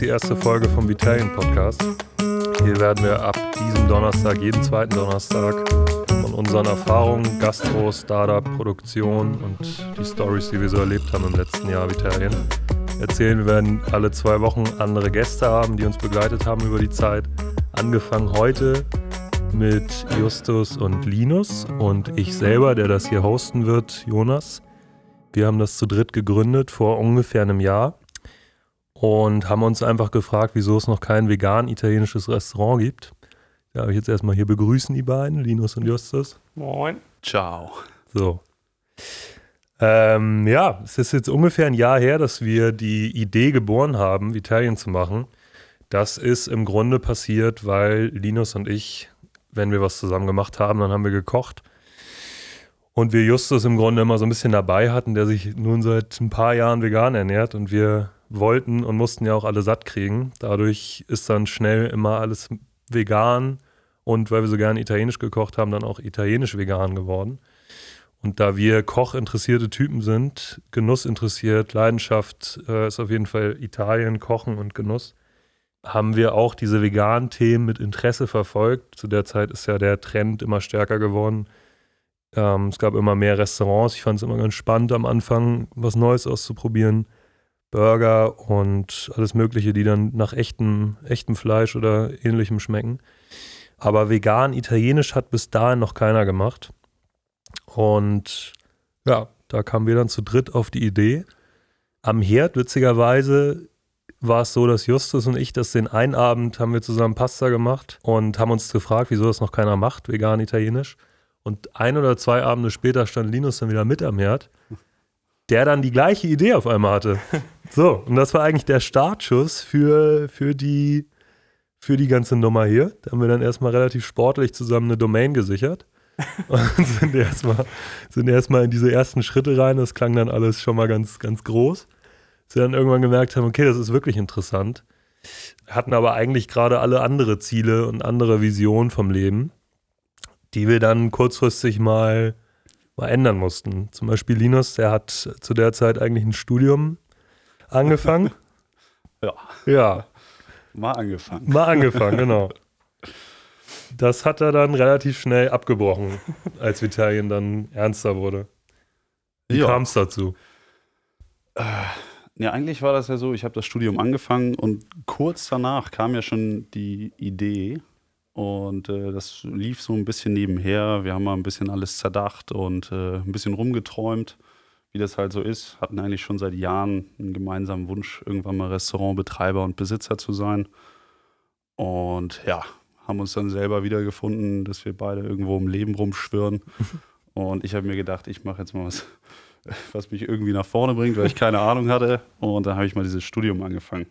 die erste Folge vom Vitalian Podcast. Hier werden wir ab diesem Donnerstag, jeden zweiten Donnerstag, von unseren Erfahrungen, Gastro, Startup, Produktion und die Stories, die wir so erlebt haben im letzten Jahr Vitalien, erzählen. Wir werden alle zwei Wochen andere Gäste haben, die uns begleitet haben über die Zeit. Angefangen heute mit Justus und Linus und ich selber, der das hier hosten wird, Jonas. Wir haben das zu dritt gegründet vor ungefähr einem Jahr und haben uns einfach gefragt, wieso es noch kein vegan italienisches Restaurant gibt. Darf ich jetzt erstmal hier begrüßen, die beiden, Linus und Justus. Moin. Ciao. So. Ähm, ja, es ist jetzt ungefähr ein Jahr her, dass wir die Idee geboren haben, Italien zu machen. Das ist im Grunde passiert, weil Linus und ich, wenn wir was zusammen gemacht haben, dann haben wir gekocht. Und wir Justus im Grunde immer so ein bisschen dabei hatten, der sich nun seit ein paar Jahren vegan ernährt und wir wollten und mussten ja auch alle satt kriegen. Dadurch ist dann schnell immer alles vegan und weil wir so gerne italienisch gekocht haben, dann auch italienisch vegan geworden. Und da wir kochinteressierte Typen sind, Genuss interessiert, Leidenschaft äh, ist auf jeden Fall Italien, Kochen und Genuss, haben wir auch diese veganen Themen mit Interesse verfolgt. Zu der Zeit ist ja der Trend immer stärker geworden. Ähm, es gab immer mehr Restaurants. Ich fand es immer ganz spannend am Anfang, was Neues auszuprobieren. Burger und alles Mögliche, die dann nach echtem, echtem Fleisch oder ähnlichem schmecken. Aber vegan, italienisch hat bis dahin noch keiner gemacht. Und ja, da kamen wir dann zu dritt auf die Idee. Am Herd, witzigerweise, war es so, dass Justus und ich das den einen Abend haben wir zusammen Pasta gemacht und haben uns gefragt, wieso das noch keiner macht, vegan, italienisch. Und ein oder zwei Abende später stand Linus dann wieder mit am Herd der dann die gleiche Idee auf einmal hatte. So, und das war eigentlich der Startschuss für, für, die, für die ganze Nummer hier. Da haben wir dann erstmal relativ sportlich zusammen eine Domain gesichert und sind erstmal sind erstmal in diese ersten Schritte rein. Das klang dann alles schon mal ganz, ganz groß. Sie dann irgendwann gemerkt haben, okay, das ist wirklich interessant. Hatten aber eigentlich gerade alle andere Ziele und andere Visionen vom Leben, die wir dann kurzfristig mal mal ändern mussten. Zum Beispiel Linus, der hat zu der Zeit eigentlich ein Studium angefangen. ja. Ja. Mal angefangen. Mal angefangen, genau. Das hat er dann relativ schnell abgebrochen, als Vitalien dann ernster wurde. Wie kam es dazu? Äh, ja, eigentlich war das ja so, ich habe das Studium angefangen und kurz danach kam ja schon die Idee, und äh, das lief so ein bisschen nebenher. Wir haben mal ein bisschen alles zerdacht und äh, ein bisschen rumgeträumt, wie das halt so ist. Hatten eigentlich schon seit Jahren einen gemeinsamen Wunsch, irgendwann mal Restaurantbetreiber und Besitzer zu sein. Und ja, haben uns dann selber wiedergefunden, dass wir beide irgendwo im Leben rumschwirren. und ich habe mir gedacht, ich mache jetzt mal was, was mich irgendwie nach vorne bringt, weil ich keine Ahnung hatte. Und dann habe ich mal dieses Studium angefangen.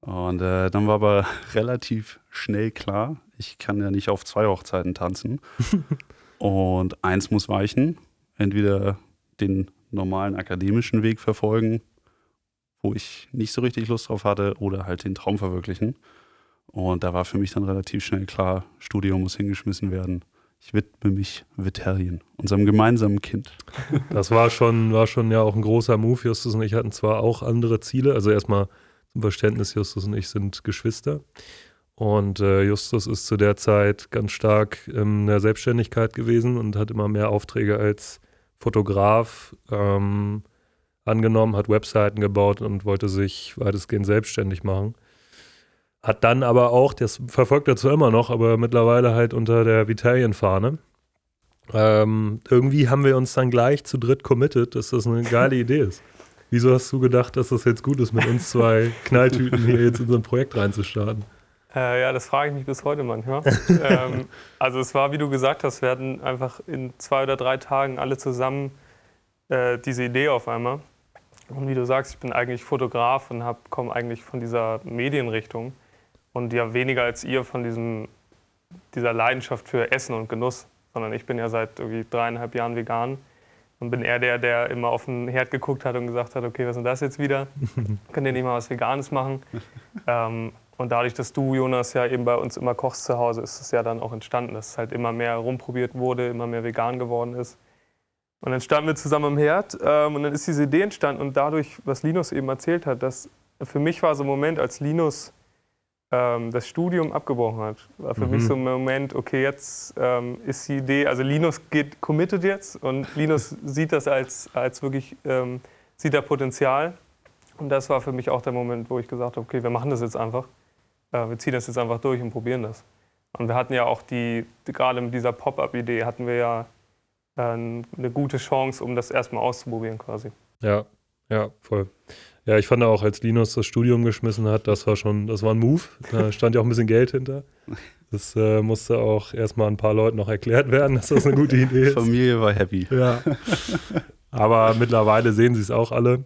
Und äh, dann war aber relativ schnell klar, ich kann ja nicht auf zwei Hochzeiten tanzen. und eins muss weichen. Entweder den normalen akademischen Weg verfolgen, wo ich nicht so richtig Lust drauf hatte, oder halt den Traum verwirklichen. Und da war für mich dann relativ schnell klar, Studium muss hingeschmissen werden. Ich widme mich Viterien, unserem gemeinsamen Kind. Das war schon, war schon ja auch ein großer Move. Justus und ich hatten zwar auch andere Ziele. Also erstmal zum Verständnis, Justus und ich sind Geschwister. Und äh, Justus ist zu der Zeit ganz stark in der Selbstständigkeit gewesen und hat immer mehr Aufträge als Fotograf ähm, angenommen, hat Webseiten gebaut und wollte sich weitestgehend selbstständig machen. Hat dann aber auch, das verfolgt er zwar immer noch, aber mittlerweile halt unter der Vitalien-Fahne. Ähm, irgendwie haben wir uns dann gleich zu dritt committed, dass das eine geile Idee ist. Wieso hast du gedacht, dass das jetzt gut ist, mit uns zwei Knalltüten hier jetzt in so ein Projekt reinzustarten? Äh, ja, das frage ich mich bis heute manchmal. ähm, also es war, wie du gesagt hast, wir hatten einfach in zwei oder drei Tagen alle zusammen äh, diese Idee auf einmal. Und wie du sagst, ich bin eigentlich Fotograf und komme eigentlich von dieser Medienrichtung und ja weniger als ihr von diesem, dieser Leidenschaft für Essen und Genuss, sondern ich bin ja seit irgendwie dreieinhalb Jahren vegan und bin eher der, der immer auf den Herd geguckt hat und gesagt hat, okay, was ist denn das jetzt wieder? Könnt ihr nicht mal was Veganes machen? ähm, und dadurch, dass du, Jonas, ja eben bei uns immer kochst zu Hause, ist es ja dann auch entstanden, dass es halt immer mehr rumprobiert wurde, immer mehr vegan geworden ist. Und dann standen wir zusammen am Herd ähm, und dann ist diese Idee entstanden und dadurch, was Linus eben erzählt hat, dass für mich war so ein Moment, als Linus ähm, das Studium abgebrochen hat, war für Mhm. mich so ein Moment, okay, jetzt ähm, ist die Idee, also Linus geht committed jetzt und Linus sieht das als, als wirklich, ähm, sieht da Potenzial. Und das war für mich auch der Moment, wo ich gesagt habe, okay, wir machen das jetzt einfach. Äh, wir ziehen das jetzt einfach durch und probieren das. Und wir hatten ja auch die, gerade mit dieser Pop-up-Idee hatten wir ja äh, eine gute Chance, um das erstmal auszuprobieren quasi. Ja, ja, voll. Ja, ich fand auch, als Linus das Studium geschmissen hat, das war schon, das war ein Move. Da stand ja auch ein bisschen Geld hinter. Das äh, musste auch erstmal ein paar Leuten noch erklärt werden, dass das eine gute Idee ist. Familie war happy. Ja. Aber mittlerweile sehen sie es auch alle,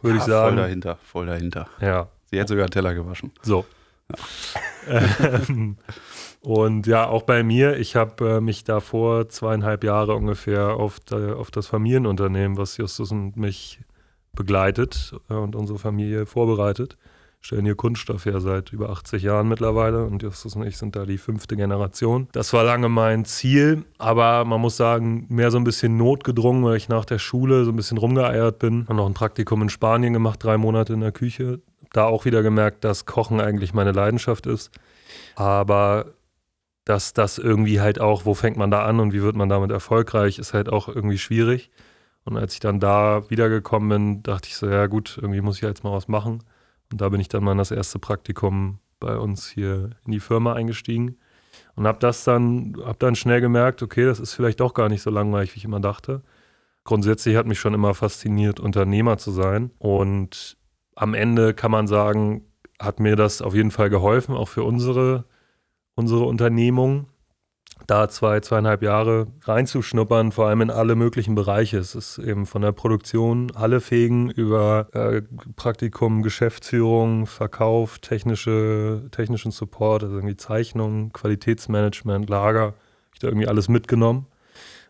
würde ich Ja, Voll sagen. dahinter, voll dahinter. Ja, Sie hat sogar Teller gewaschen. so. Ähm, und ja, auch bei mir, ich habe äh, mich davor zweieinhalb Jahre ungefähr auf, da, auf das Familienunternehmen, was Justus und mich begleitet äh, und unsere Familie vorbereitet. Stellen hier Kunststoff her seit über 80 Jahren mittlerweile und Justus und ich sind da die fünfte Generation. Das war lange mein Ziel, aber man muss sagen, mehr so ein bisschen notgedrungen, weil ich nach der Schule so ein bisschen rumgeeiert bin. Habe noch ein Praktikum in Spanien gemacht, drei Monate in der Küche. Da auch wieder gemerkt, dass Kochen eigentlich meine Leidenschaft ist. Aber dass das irgendwie halt auch, wo fängt man da an und wie wird man damit erfolgreich, ist halt auch irgendwie schwierig. Und als ich dann da wiedergekommen bin, dachte ich so, ja gut, irgendwie muss ich jetzt mal was machen. Und da bin ich dann mal in das erste Praktikum bei uns hier in die Firma eingestiegen und habe das dann, habe dann schnell gemerkt, okay, das ist vielleicht doch gar nicht so langweilig, wie ich immer dachte. Grundsätzlich hat mich schon immer fasziniert, Unternehmer zu sein. Und am Ende kann man sagen, hat mir das auf jeden Fall geholfen, auch für unsere, unsere Unternehmung, da zwei, zweieinhalb Jahre reinzuschnuppern, vor allem in alle möglichen Bereiche. Es ist eben von der Produktion, Hallefegen über äh, Praktikum, Geschäftsführung, Verkauf, technische, technischen Support, also irgendwie Zeichnung, Qualitätsmanagement, Lager. Hab Ich da irgendwie alles mitgenommen.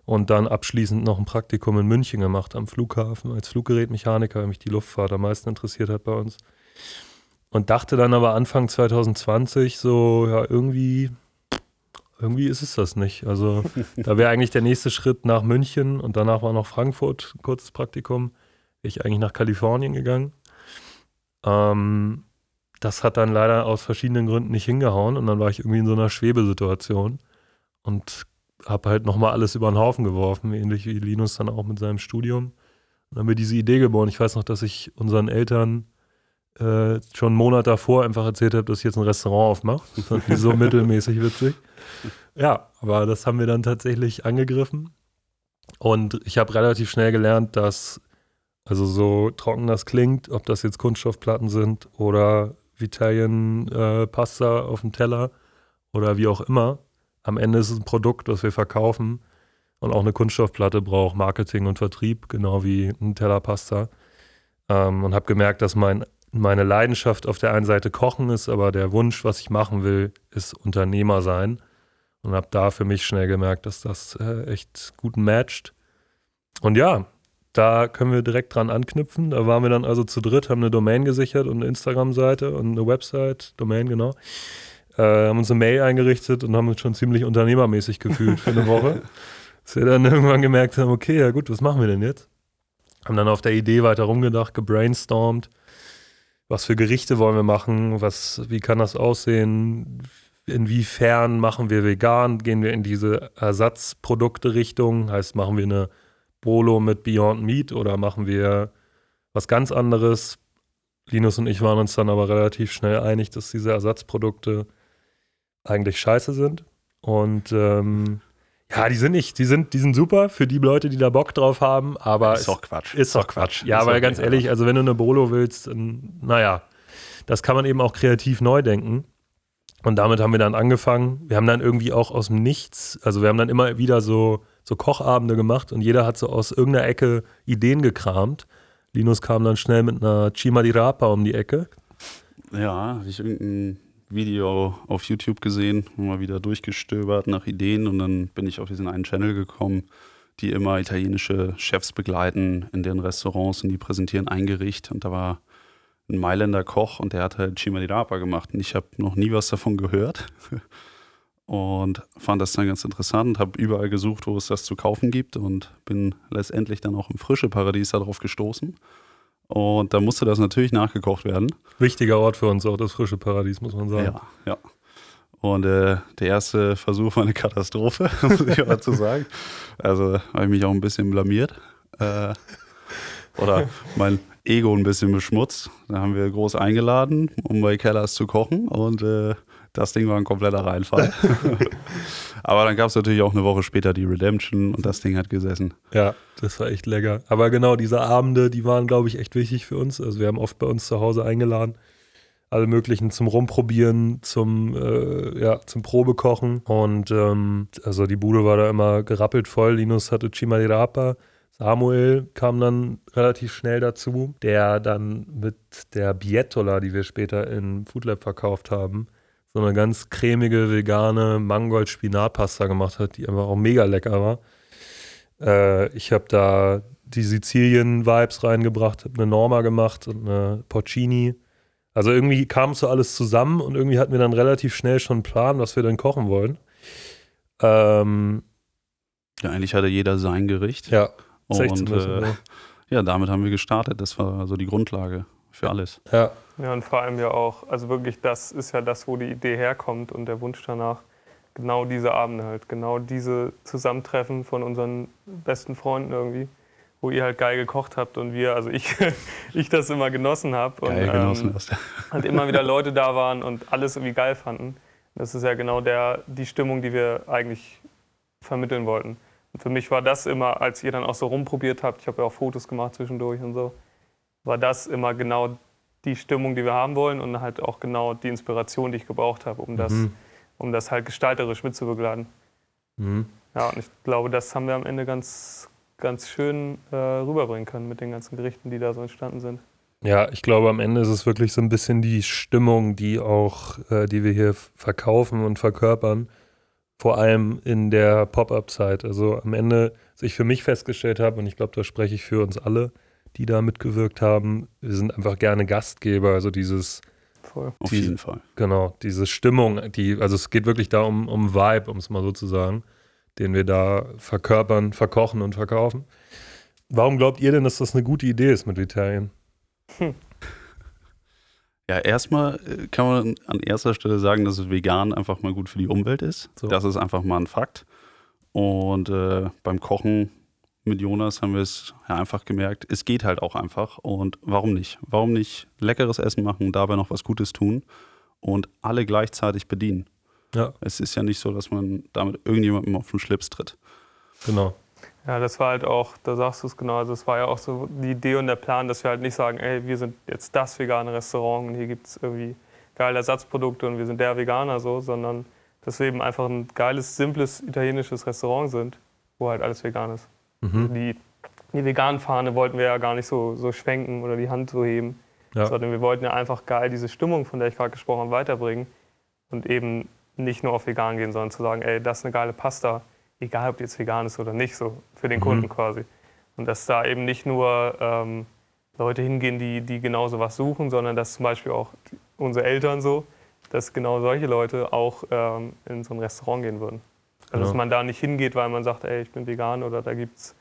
Und dann abschließend noch ein Praktikum in München gemacht am Flughafen als Fluggerätmechaniker, weil mich die Luftfahrt am meisten interessiert hat bei uns. Und dachte dann aber Anfang 2020 so, ja, irgendwie, irgendwie ist es das nicht. Also da wäre eigentlich der nächste Schritt nach München und danach war noch Frankfurt, ein kurzes Praktikum. Ich eigentlich nach Kalifornien gegangen. Ähm, das hat dann leider aus verschiedenen Gründen nicht hingehauen und dann war ich irgendwie in so einer Schwebesituation und habe halt nochmal alles über den Haufen geworfen, ähnlich wie Linus dann auch mit seinem Studium. Und dann haben wir diese Idee geboren. Ich weiß noch, dass ich unseren Eltern äh, schon einen Monat davor einfach erzählt habe, dass ich jetzt ein Restaurant aufmache. Das fand ich so mittelmäßig witzig. Ja, aber das haben wir dann tatsächlich angegriffen. Und ich habe relativ schnell gelernt, dass, also so trocken das klingt, ob das jetzt Kunststoffplatten sind oder Vitalien äh, auf dem Teller oder wie auch immer, am Ende ist es ein Produkt, das wir verkaufen. Und auch eine Kunststoffplatte braucht Marketing und Vertrieb, genau wie ein Teller Pasta. Ähm, und habe gemerkt, dass mein, meine Leidenschaft auf der einen Seite Kochen ist, aber der Wunsch, was ich machen will, ist Unternehmer sein. Und habe da für mich schnell gemerkt, dass das äh, echt gut matcht. Und ja, da können wir direkt dran anknüpfen. Da waren wir dann also zu dritt, haben eine Domain gesichert und eine Instagram-Seite und eine Website, Domain, genau. Äh, haben uns eine Mail eingerichtet und haben uns schon ziemlich unternehmermäßig gefühlt für eine Woche. Dass wir dann irgendwann gemerkt haben, okay, ja gut, was machen wir denn jetzt? Haben dann auf der Idee weiter rumgedacht, gebrainstormt. Was für Gerichte wollen wir machen? Was, wie kann das aussehen? Inwiefern machen wir vegan? Gehen wir in diese Ersatzprodukte-Richtung? Heißt, machen wir eine Bolo mit Beyond Meat oder machen wir was ganz anderes? Linus und ich waren uns dann aber relativ schnell einig, dass diese Ersatzprodukte eigentlich scheiße sind. Und ähm, ja, die sind nicht, die sind, die sind super für die Leute, die da Bock drauf haben, aber Ist doch Quatsch. ist doch Quatsch. Ja, Ist weil okay, ganz ehrlich, also wenn du eine Bolo willst, dann, naja, das kann man eben auch kreativ neu denken. Und damit haben wir dann angefangen. Wir haben dann irgendwie auch aus dem Nichts, also wir haben dann immer wieder so, so Kochabende gemacht und jeder hat so aus irgendeiner Ecke Ideen gekramt. Linus kam dann schnell mit einer Chima di Rapa um die Ecke. Ja, habe ich irgendein Video auf YouTube gesehen, mal wieder durchgestöbert nach Ideen und dann bin ich auf diesen einen Channel gekommen, die immer italienische Chefs begleiten in deren Restaurants und die präsentieren ein Gericht und da war ein Mailänder Koch und der hat halt Cima di Rapa gemacht und ich habe noch nie was davon gehört und fand das dann ganz interessant, habe überall gesucht, wo es das zu kaufen gibt und bin letztendlich dann auch im Frische Paradies darauf gestoßen Und da musste das natürlich nachgekocht werden. Wichtiger Ort für uns, auch das frische Paradies, muss man sagen. Ja, ja. Und äh, der erste Versuch war eine Katastrophe, muss ich auch dazu sagen. Also habe ich mich auch ein bisschen blamiert. Äh, oder mein Ego ein bisschen beschmutzt. Da haben wir groß eingeladen, um bei Kellers zu kochen. Und äh, das Ding war ein kompletter Reinfall. Aber dann gab es natürlich auch eine Woche später die Redemption und das Ding hat gesessen. Ja, das war echt lecker. Aber genau, diese Abende, die waren, glaube ich, echt wichtig für uns. Also wir haben oft bei uns zu Hause eingeladen. Alle möglichen zum Rumprobieren, zum, äh, ja, zum Probekochen. Und ähm, also die Bude war da immer gerappelt voll. Linus hatte Chimadirapa. Samuel kam dann relativ schnell dazu, der dann mit der Bietola, die wir später in Foodlab verkauft haben, so eine ganz cremige, vegane Mangold-Spinatpasta gemacht hat, die einfach auch mega lecker war. Äh, ich habe da die Sizilien-Vibes reingebracht, habe eine Norma gemacht und eine Porcini. Also irgendwie kam so alles zusammen und irgendwie hatten wir dann relativ schnell schon einen Plan, was wir denn kochen wollen. Ähm, ja, eigentlich hatte jeder sein Gericht. Ja, und äh, ja, damit haben wir gestartet. Das war so die Grundlage für alles. Ja. Ja, und vor allem ja auch, also wirklich, das ist ja das, wo die Idee herkommt und der Wunsch danach, genau diese Abende halt, genau diese Zusammentreffen von unseren besten Freunden irgendwie, wo ihr halt geil gekocht habt und wir, also ich, ich das immer genossen habe und Geil genossen ähm, hast. halt immer wieder Leute da waren und alles irgendwie geil fanden. Das ist ja genau der, die Stimmung, die wir eigentlich vermitteln wollten. Und für mich war das immer, als ihr dann auch so rumprobiert habt, ich habe ja auch Fotos gemacht zwischendurch und so, war das immer genau die Stimmung, die wir haben wollen und halt auch genau die Inspiration, die ich gebraucht habe, um das, Mhm. um das halt gestalterisch mitzubegleiten. Mhm. Ja, und ich glaube, das haben wir am Ende ganz, ganz schön äh, rüberbringen können mit den ganzen Gerichten, die da so entstanden sind. Ja, ich glaube, am Ende ist es wirklich so ein bisschen die Stimmung, die auch, äh, die wir hier verkaufen und verkörpern. Vor allem in der Pop-Up-Zeit. Also am Ende, was ich für mich festgestellt habe, und ich glaube, da spreche ich für uns alle, die da mitgewirkt haben, wir sind einfach gerne Gastgeber. Also dieses, Voll. Auf Die- jeden Fall. genau, diese Stimmung, die, also es geht wirklich da um, um Vibe, um es mal so zu sagen, den wir da verkörpern, verkochen und verkaufen. Warum glaubt ihr denn, dass das eine gute Idee ist mit Vitalien? Ja, erstmal äh, kann man an erster Stelle sagen, dass es vegan einfach mal gut für die Umwelt ist. So. Das ist einfach mal ein Fakt. Und äh, beim Kochen mit Jonas haben wir es ja einfach gemerkt, es geht halt auch einfach. Und warum nicht? Warum nicht leckeres Essen machen, dabei noch was Gutes tun und alle gleichzeitig bedienen? Ja, Es ist ja nicht so, dass man damit irgendjemandem auf den Schlips tritt. genau. Ja, das war halt auch, da sagst du es genau, also es war ja auch so die Idee und der Plan, dass wir halt nicht sagen, ey, wir sind jetzt das vegane Restaurant und hier gibt es irgendwie geile Ersatzprodukte und wir sind der Veganer so, sondern dass wir eben einfach ein geiles, simples italienisches Restaurant sind, wo halt alles vegan ist. Mhm. Die, die veganen Fahne wollten wir ja gar nicht so, so schwenken oder die Hand so heben, Ja. sondern wir wollten ja einfach geil diese Stimmung, von der ich gerade gesprochen habe, weiterbringen und eben nicht nur auf vegan gehen, sondern zu sagen, ey, das ist eine geile Pasta, egal ob die jetzt vegan ist oder nicht, so für den Mhm. Kunden quasi. Und dass da eben nicht nur ähm, Leute hingehen, die, die genau sowas suchen, sondern dass zum Beispiel auch unsere Eltern so, dass genau solche Leute auch ähm, in so ein Restaurant gehen würden. Also dass man da nicht hingeht, weil man sagt, ey, ich bin vegan oder da gibt's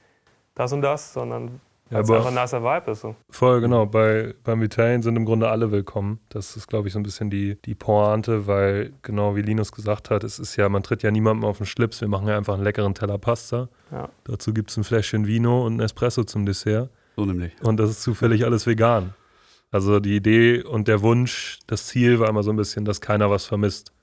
das und das, sondern Ja, weil es aber- einfach ein nicer Vibe ist. So. Voll, genau. Bei, beim Italien sind im Grunde alle willkommen. Das ist, glaube ich, so ein bisschen die, die Pointe, weil, genau wie Linus gesagt hat, es ist ja, man tritt ja niemandem auf den Schlips. Wir machen ja einfach einen leckeren Teller Pasta. Ja. Dazu gibt es ein Fläschchen Vino und ein Espresso zum Dessert. So nämlich. Und das ist zufällig alles vegan. Also die Idee und der Wunsch, das Ziel war immer so ein bisschen, dass keiner was vermisst.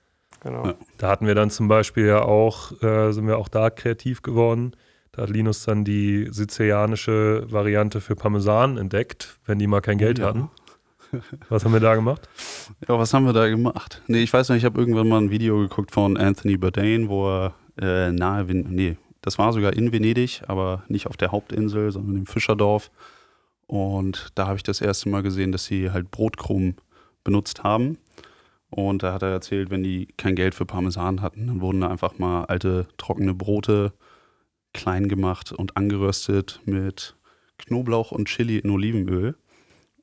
Genau. Ja. Da hatten wir dann zum Beispiel ja auch, äh, sind wir auch da kreativ geworden. Da hat Linus dann die sizilianische Variante für Parmesan entdeckt, wenn die mal kein Geld Ja. hatten. Was haben wir da gemacht? Ja, was haben wir da gemacht? Nee, ich weiß nicht, ich habe irgendwann mal ein Video geguckt von Anthony Bourdain, wo er äh, nahe, nee, das war sogar in Venedig, aber nicht auf der Hauptinsel, sondern im Fischerdorf. Und da habe ich das erste Mal gesehen, dass sie halt Brotkrumen benutzt haben. Und da hat er erzählt, wenn die kein Geld für Parmesan hatten, dann wurden da einfach mal alte trockene Brote klein gemacht und angeröstet mit Knoblauch und Chili in Olivenöl.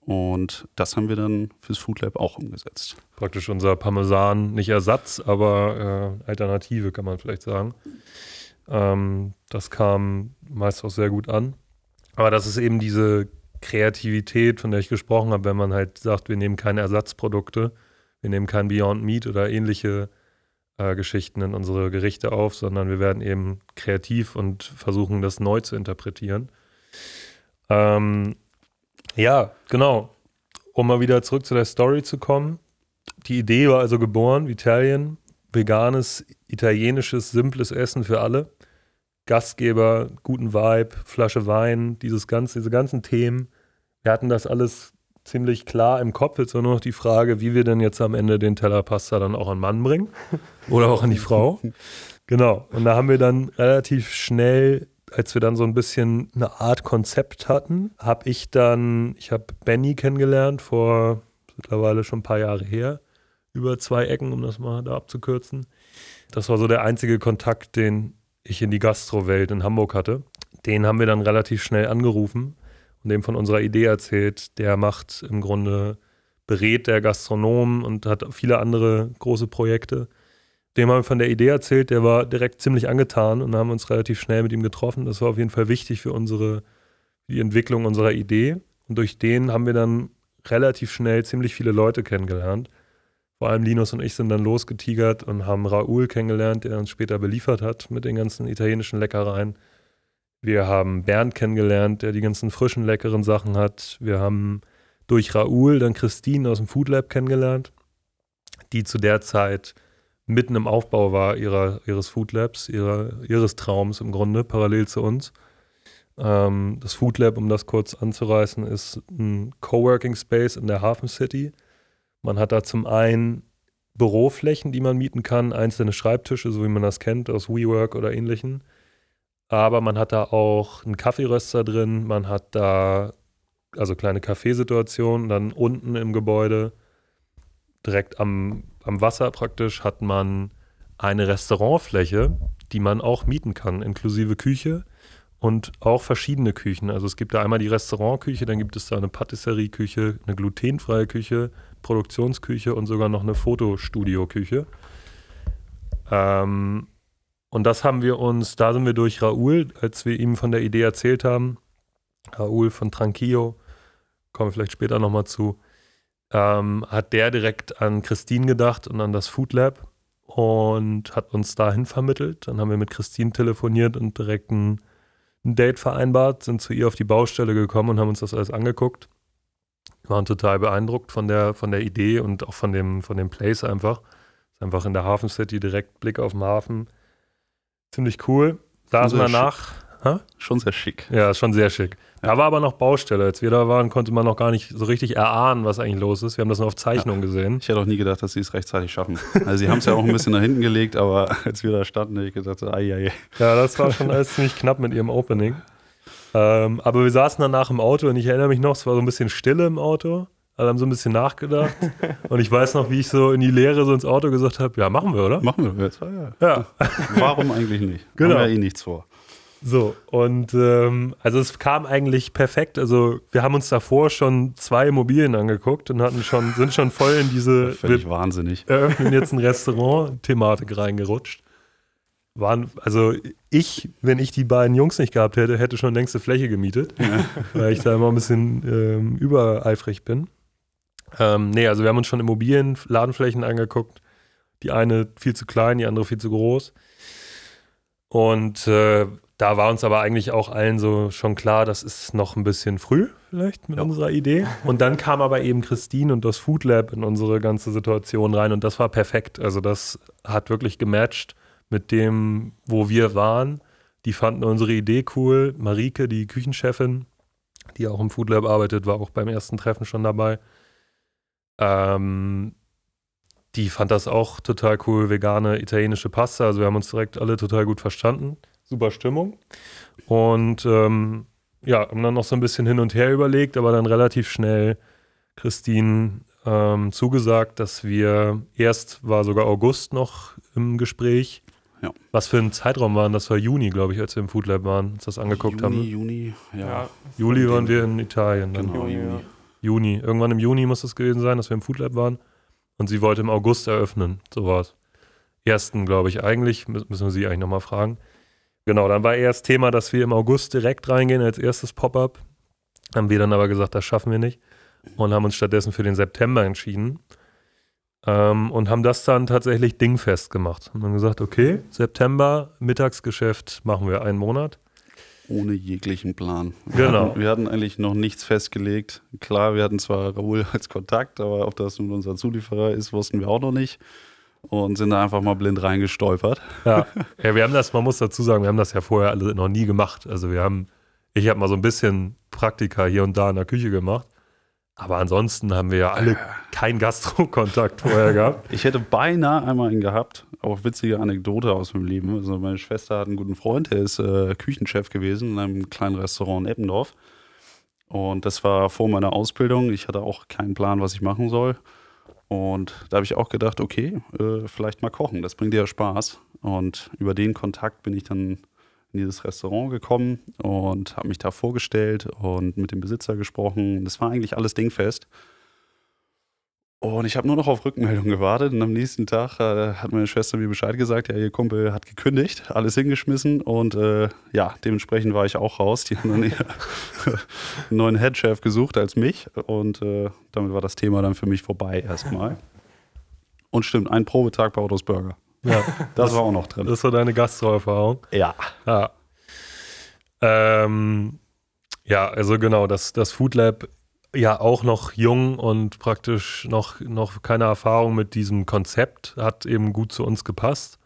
Und das haben wir dann fürs Food Lab auch umgesetzt. Praktisch unser Parmesan, nicht Ersatz, aber äh, Alternative kann man vielleicht sagen. Ähm, das kam meist auch sehr gut an. Aber das ist eben diese Kreativität, von der ich gesprochen habe, wenn man halt sagt, wir nehmen keine Ersatzprodukte, wir nehmen kein Beyond Meat oder ähnliche äh, Geschichten in unsere Gerichte auf, sondern wir werden eben kreativ und versuchen, das neu zu interpretieren. Ähm, ja, genau. Um mal wieder zurück zu der Story zu kommen. Die Idee war also geboren, Italien, veganes, italienisches, simples Essen für alle. Gastgeber, guten Vibe, Flasche Wein, dieses ganze, diese ganzen Themen. Wir hatten das alles ziemlich klar im Kopf. Jetzt war nur noch die Frage, wie wir denn jetzt am Ende den Teller Pasta dann auch an Mann bringen oder auch an die Frau. Genau. Und da haben wir dann relativ schnell, als wir dann so ein bisschen eine Art Konzept hatten, habe ich dann, ich habe Benny kennengelernt vor mittlerweile schon ein paar Jahre her, über zwei Ecken, um das mal da abzukürzen. Das war so der einzige Kontakt, den ich in die Gastrowelt in Hamburg hatte. Den haben wir dann relativ schnell angerufen und dem von unserer Idee erzählt. Der macht im Grunde, berät der Gastronomen und hat viele andere große Projekte. Dem haben wir von der Idee erzählt, der war direkt ziemlich angetan und haben uns relativ schnell mit ihm getroffen. Das war auf jeden Fall wichtig für unsere, die Entwicklung unserer Idee. Und durch den haben wir dann relativ schnell ziemlich viele Leute kennengelernt. Vor allem Linus und ich sind dann losgetigert und haben Raoul kennengelernt, der uns später beliefert hat mit den ganzen italienischen Leckereien. Wir haben Bernd kennengelernt, der die ganzen frischen, leckeren Sachen hat. Wir haben durch Raoul dann Christine aus dem Food Lab kennengelernt, die zu der Zeit mitten im Aufbau war ihrer, ihres Food Labs, ihrer, ihres Traums im Grunde, parallel zu uns. Ähm, das Food Lab, um das kurz anzureißen, ist ein Coworking Space in der Hafen City man hat da zum einen Büroflächen, die man mieten kann, einzelne Schreibtische, so wie man das kennt aus WeWork oder ähnlichen. Aber man hat da auch einen Kaffeeröster drin, man hat da also kleine Kaffeesituationen, dann unten im Gebäude, direkt am, am Wasser praktisch, hat man eine Restaurantfläche, die man auch mieten kann, inklusive Küche und auch verschiedene Küchen. Also es gibt da einmal die Restaurantküche, dann gibt es da eine Patisserieküche, eine glutenfreie Küche, Produktionsküche und sogar noch eine Fotostudioküche. Ähm, und das haben wir uns, da sind wir durch Raoul, als wir ihm von der Idee erzählt haben, Raoul von Tranquillo, kommen wir vielleicht später nochmal zu, ähm, hat der direkt an Christine gedacht und an das Food Lab und hat uns dahin vermittelt. Dann haben wir mit Christine telefoniert und direkt ein, ein Date vereinbart, sind zu ihr auf die Baustelle gekommen und haben uns das alles angeguckt waren total beeindruckt von der, von der Idee und auch von dem, von dem Place einfach. Ist einfach in der Hafen City, direkt Blick auf den Hafen. Ziemlich cool. Saßen danach. Schon sehr schick. Ja, schon sehr schick. Ja. Da war aber noch Baustelle. Als wir da waren, konnte man noch gar nicht so richtig erahnen, was eigentlich los ist. Wir haben das nur auf Zeichnung ja. gesehen. Ich hätte auch nie gedacht, dass sie es rechtzeitig schaffen. Also sie haben es ja auch ein bisschen nach hinten gelegt, aber als wir da standen, habe ich gedacht, ai, ai. Ja, das war schon alles ziemlich knapp mit ihrem Opening. Ähm, aber wir saßen danach im Auto und ich erinnere mich noch, es war so ein bisschen Stille im Auto. Alle haben so ein bisschen nachgedacht. und ich weiß noch, wie ich so in die Leere so ins Auto gesagt habe: Ja, machen wir, oder? Machen wir jetzt. Ja. ja. Warum eigentlich nicht? Genau. Haben wir eh nichts vor. So, und ähm, also es kam eigentlich perfekt. Also wir haben uns davor schon zwei Immobilien angeguckt und hatten schon, sind schon voll in diese Völlig wahnsinnig. Eröffnen jetzt ein Restaurant-Thematik reingerutscht waren, also ich, wenn ich die beiden Jungs nicht gehabt hätte, hätte schon längste Fläche gemietet, ja. weil ich da immer ein bisschen ähm, übereifrig bin. Ähm, nee, also wir haben uns schon Immobilien, Ladenflächen angeguckt. Die eine viel zu klein, die andere viel zu groß. Und äh, da war uns aber eigentlich auch allen so schon klar, das ist noch ein bisschen früh vielleicht mit ja. unserer Idee. Und dann kam aber eben Christine und das Food Lab in unsere ganze Situation rein und das war perfekt. Also das hat wirklich gematcht mit dem, wo wir waren. Die fanden unsere Idee cool. Marike, die Küchenchefin, die auch im Food Lab arbeitet, war auch beim ersten Treffen schon dabei. Ähm, die fand das auch total cool, vegane italienische Pasta. Also wir haben uns direkt alle total gut verstanden. Super Stimmung. Und ähm, ja, haben dann noch so ein bisschen hin und her überlegt, aber dann relativ schnell Christine ähm, zugesagt, dass wir erst war sogar August noch im Gespräch ja. Was für ein Zeitraum waren das? war Juni, glaube ich, als wir im Food Lab waren, uns das angeguckt Juni, haben. Juni, ja. ja Juli waren wir in Italien. Dann. Genau, Juni. Ja. Juni. Irgendwann im Juni muss es gewesen sein, dass wir im Food Lab waren. Und sie wollte im August eröffnen. So war es. Ersten, glaube ich, eigentlich. Müssen wir sie eigentlich nochmal fragen. Genau, dann war erst Thema, dass wir im August direkt reingehen als erstes Pop-up. Haben wir dann aber gesagt, das schaffen wir nicht und haben uns stattdessen für den September entschieden. Ähm, und haben das dann tatsächlich dingfest gemacht. Und dann gesagt, okay, September, Mittagsgeschäft machen wir einen Monat. Ohne jeglichen Plan. Wir Genau. Hatten, wir hatten eigentlich noch nichts festgelegt. Klar, wir hatten zwar Raoul als Kontakt, aber ob das nun unser Zulieferer ist, wussten wir auch noch nicht. Und sind da einfach mal blind reingestolpert. Ja. ja, wir haben das, man muss dazu sagen, wir haben das ja vorher alle noch nie gemacht. Also wir haben, ich habe mal so ein bisschen Praktika hier und da in der Küche gemacht. Aber ansonsten haben wir ja alle keinen Gastro-Kontakt vorher gehabt. Ich hätte beinahe einmal einen gehabt. Auch witzige Anekdote aus meinem Leben. Also meine Schwester hat einen guten Freund, der ist äh, Küchenchef gewesen in einem kleinen Restaurant in Eppendorf. Und das war vor meiner Ausbildung. Ich hatte auch keinen Plan, was ich machen soll. Und da habe ich auch gedacht, okay, äh, vielleicht mal kochen, das bringt dir ja Spaß. Und über den Kontakt bin ich dann in dieses Restaurant gekommen und habe mich da vorgestellt und mit dem Besitzer gesprochen. Das war eigentlich alles dingfest. Und ich habe nur noch auf Rückmeldung gewartet und am nächsten Tag äh, hat meine Schwester mir Bescheid gesagt, ja, ihr Kumpel hat gekündigt, alles hingeschmissen und äh, ja, dementsprechend war ich auch raus. Die haben dann eher einen neuen Headchef gesucht als mich und äh, damit war das Thema dann für mich vorbei erstmal. Und stimmt, ein Probetag bei Ottos Burger. Ja, Das war auch noch drin. das war deine Gastro-Erfahrung. Ja. Ja. Ähm, ja, also genau, das, das Food Lab ja auch noch jung und praktisch noch, noch keine Erfahrung mit diesem Konzept, hat eben gut zu uns gepasst.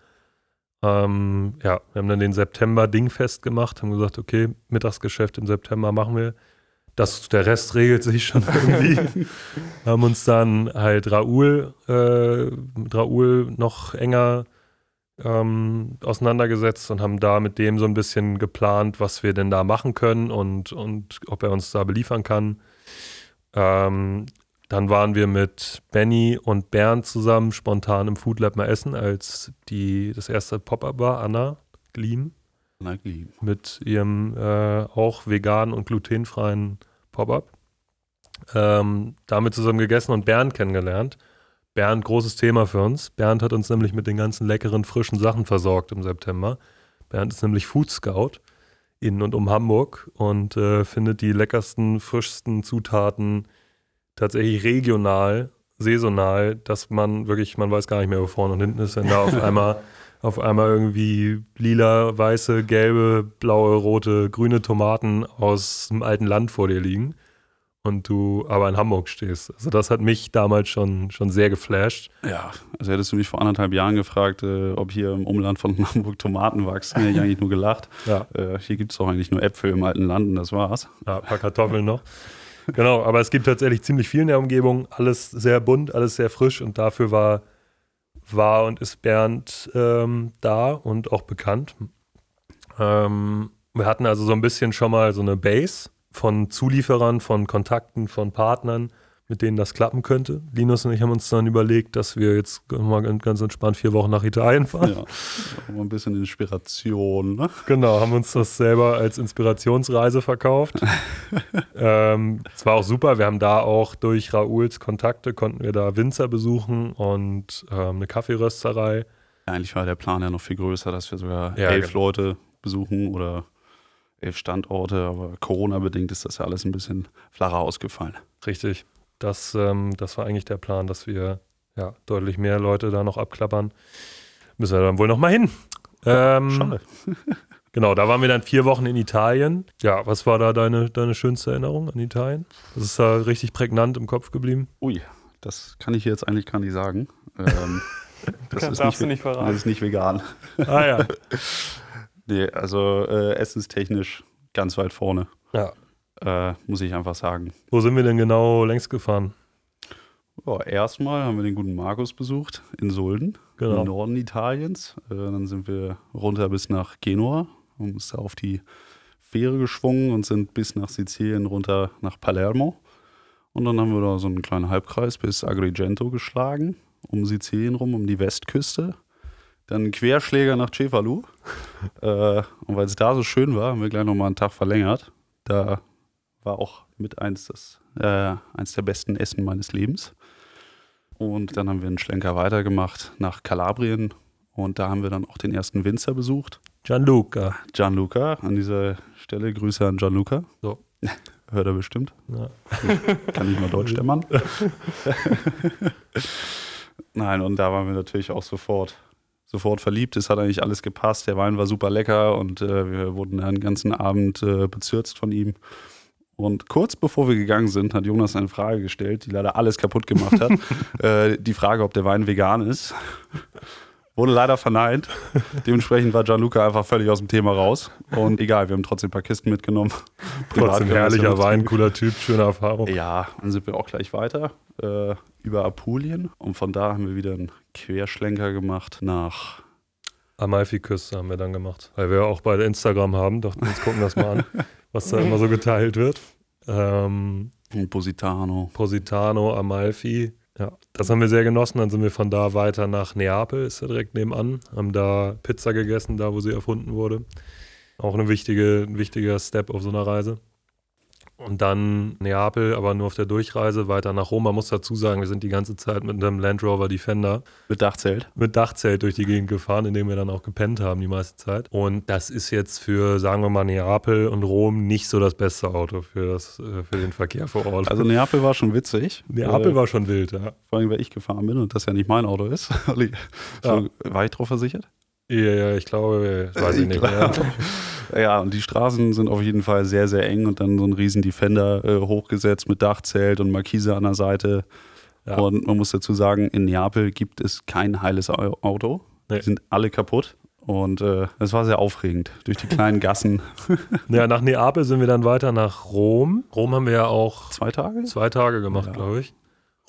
Ähm, ja, wir haben dann den September dingfest gemacht, haben gesagt, okay, Mittagsgeschäft im September machen wir. Das, der Rest regelt sich schon irgendwie. haben uns dann halt Raoul, äh, mit Raoul noch enger ähm, auseinandergesetzt und haben da mit dem so ein bisschen geplant, was wir denn da machen können und, und ob er uns da beliefern kann. Ähm, dann waren wir mit Benny und Bernd zusammen spontan im Food Lab mal essen, als die, das erste Pop-Up war, Anna Gleam, Na, lieb. mit ihrem äh, auch veganen und glutenfreien Pop-Up. Ähm, damit zusammen gegessen und Bernd kennengelernt. Bernd, großes Thema für uns. Bernd hat uns nämlich mit den ganzen leckeren, frischen Sachen versorgt im September. Bernd ist nämlich Food Scout in und um Hamburg und äh, findet die leckersten, frischsten Zutaten tatsächlich regional, saisonal, dass man wirklich, man weiß gar nicht mehr, wo vorne und hinten ist, wenn da auf einmal, auf einmal irgendwie lila, weiße, gelbe, blaue, rote, grüne Tomaten aus dem alten Land vor dir liegen und du aber in Hamburg stehst. Also das hat mich damals schon, schon sehr geflasht. Ja, also hättest du mich vor anderthalb Jahren gefragt, äh, ob hier im Umland von Hamburg Tomaten wachsen, hätte ich eigentlich nur gelacht. Ja. Äh, hier gibt es doch eigentlich nur Äpfel im alten Land und das war's. Ja, ein paar Kartoffeln noch. Genau, aber es gibt tatsächlich ziemlich viel in der Umgebung. Alles sehr bunt, alles sehr frisch und dafür war, war und ist Bernd ähm, da und auch bekannt. Ähm, wir hatten also so ein bisschen schon mal so eine Base von Zulieferern, von Kontakten, von Partnern, mit denen das klappen könnte. Linus und ich haben uns dann überlegt, dass wir jetzt mal ganz entspannt vier Wochen nach Italien fahren. Ja, auch mal ein bisschen Inspiration. Ne? Genau, haben uns das selber als Inspirationsreise verkauft. ähm, es war auch super. Wir haben da auch durch Raouls Kontakte konnten wir da Winzer besuchen und ähm, eine Kaffeerösterei. Ja, eigentlich war der Plan ja noch viel größer, dass wir sogar Ja, elf genau. Leute besuchen oder elf Standorte, aber Corona-bedingt ist das ja alles ein bisschen flacher ausgefallen. Richtig. Das, ähm, das war eigentlich der Plan, dass wir ja, deutlich mehr Leute da noch abklappern. Müssen wir dann wohl noch mal hin. Ähm, Schade. Genau, da waren wir dann vier Wochen in Italien. Ja, was war da deine, deine schönste Erinnerung an Italien? Das ist da richtig prägnant im Kopf geblieben. Ui, das kann ich jetzt eigentlich gar nicht sagen. Ähm, das, Das ist darfst du ve- nicht verraten. Das ist nicht vegan. Ah ja. Nee, also äh, essenstechnisch ganz weit vorne, ja. Äh, muss ich einfach sagen. Wo sind wir denn genau längst gefahren? Ja, erstmal haben wir den guten Markus besucht in Sulden, Genau. im Norden Italiens. Äh, dann sind wir runter bis nach Genua, haben uns da auf die Fähre geschwungen und sind bis nach Sizilien runter nach Palermo. Und dann haben wir da so einen kleinen Halbkreis bis Agrigento geschlagen, um Sizilien rum, um die Westküste. Dann Querschläger nach Cefalu. äh, und weil es da so schön war, haben wir gleich nochmal einen Tag verlängert. Da war auch mit eins, das, äh, eins der besten Essen meines Lebens. Und dann haben wir einen Schlenker weitergemacht nach Kalabrien. Und da haben wir dann auch den ersten Winzer besucht. Gianluca. Gianluca. An dieser Stelle Grüße an Gianluca. So. hört er bestimmt. Ja. Kann ich mal Deutsch dämmern. Nein, und da waren wir natürlich auch sofort, sofort verliebt. Es hat eigentlich alles gepasst. Der Wein war super lecker und äh, wir wurden einen ganzen Abend äh, bezürzt von ihm. Und kurz bevor wir gegangen sind, hat Jonas eine Frage gestellt, die leider alles kaputt gemacht hat. äh, die Frage, ob der Wein vegan ist. Wurde leider verneint. Dementsprechend war Gianluca einfach völlig aus dem Thema raus. Und egal, wir haben trotzdem ein paar Kisten mitgenommen. Trotzdem herrlicher Wein, cooler Typ, schöne Erfahrung. Ja, dann sind wir auch gleich weiter äh, über Apulien. Und von da haben wir wieder einen Querschlenker gemacht nach Amalfi-Küste haben wir dann gemacht. Weil wir auch beide Instagram haben, dachten wir uns gucken das mal an, was da immer so geteilt wird. Ähm, Positano. Positano, Amalfi. Ja, das haben wir sehr genossen. Dann sind wir von da weiter nach Neapel, ist ja direkt nebenan. Haben da Pizza gegessen, da wo sie erfunden wurde. Auch eine wichtige, ein wichtiger Step auf so einer Reise. Und dann Neapel, aber nur auf der Durchreise weiter nach Rom. Man muss dazu sagen, wir sind die ganze Zeit mit einem Land Rover Defender Mit Dachzelt. mit Dachzelt durch die Gegend gefahren, in dem wir dann auch gepennt haben die meiste Zeit. Und das ist jetzt für, sagen wir mal, Neapel und Rom nicht so das beste Auto für, das, äh, für den Verkehr vor Ort. Also Neapel war schon witzig. Neapel äh, war schon wild, ja. Vor allem, weil ich gefahren bin und das ja nicht mein Auto ist. So, War ich drauf versichert? Ja, ja, ich glaube, weiß ich nicht. Ja. Ja, und die Straßen sind auf jeden Fall sehr, sehr eng und dann so ein riesen Defender äh, hochgesetzt mit Dachzelt und Markise an der Seite. Ja. Und man muss dazu sagen, in Neapel gibt es kein heiles Au- Auto. Nee. Die sind alle kaputt. Und äh, es war sehr aufregend durch die kleinen Gassen. ja, nach Neapel sind wir dann weiter nach Rom. Rom haben wir ja auch Zwei Tage? zwei Tage gemacht, Ja. glaube ich.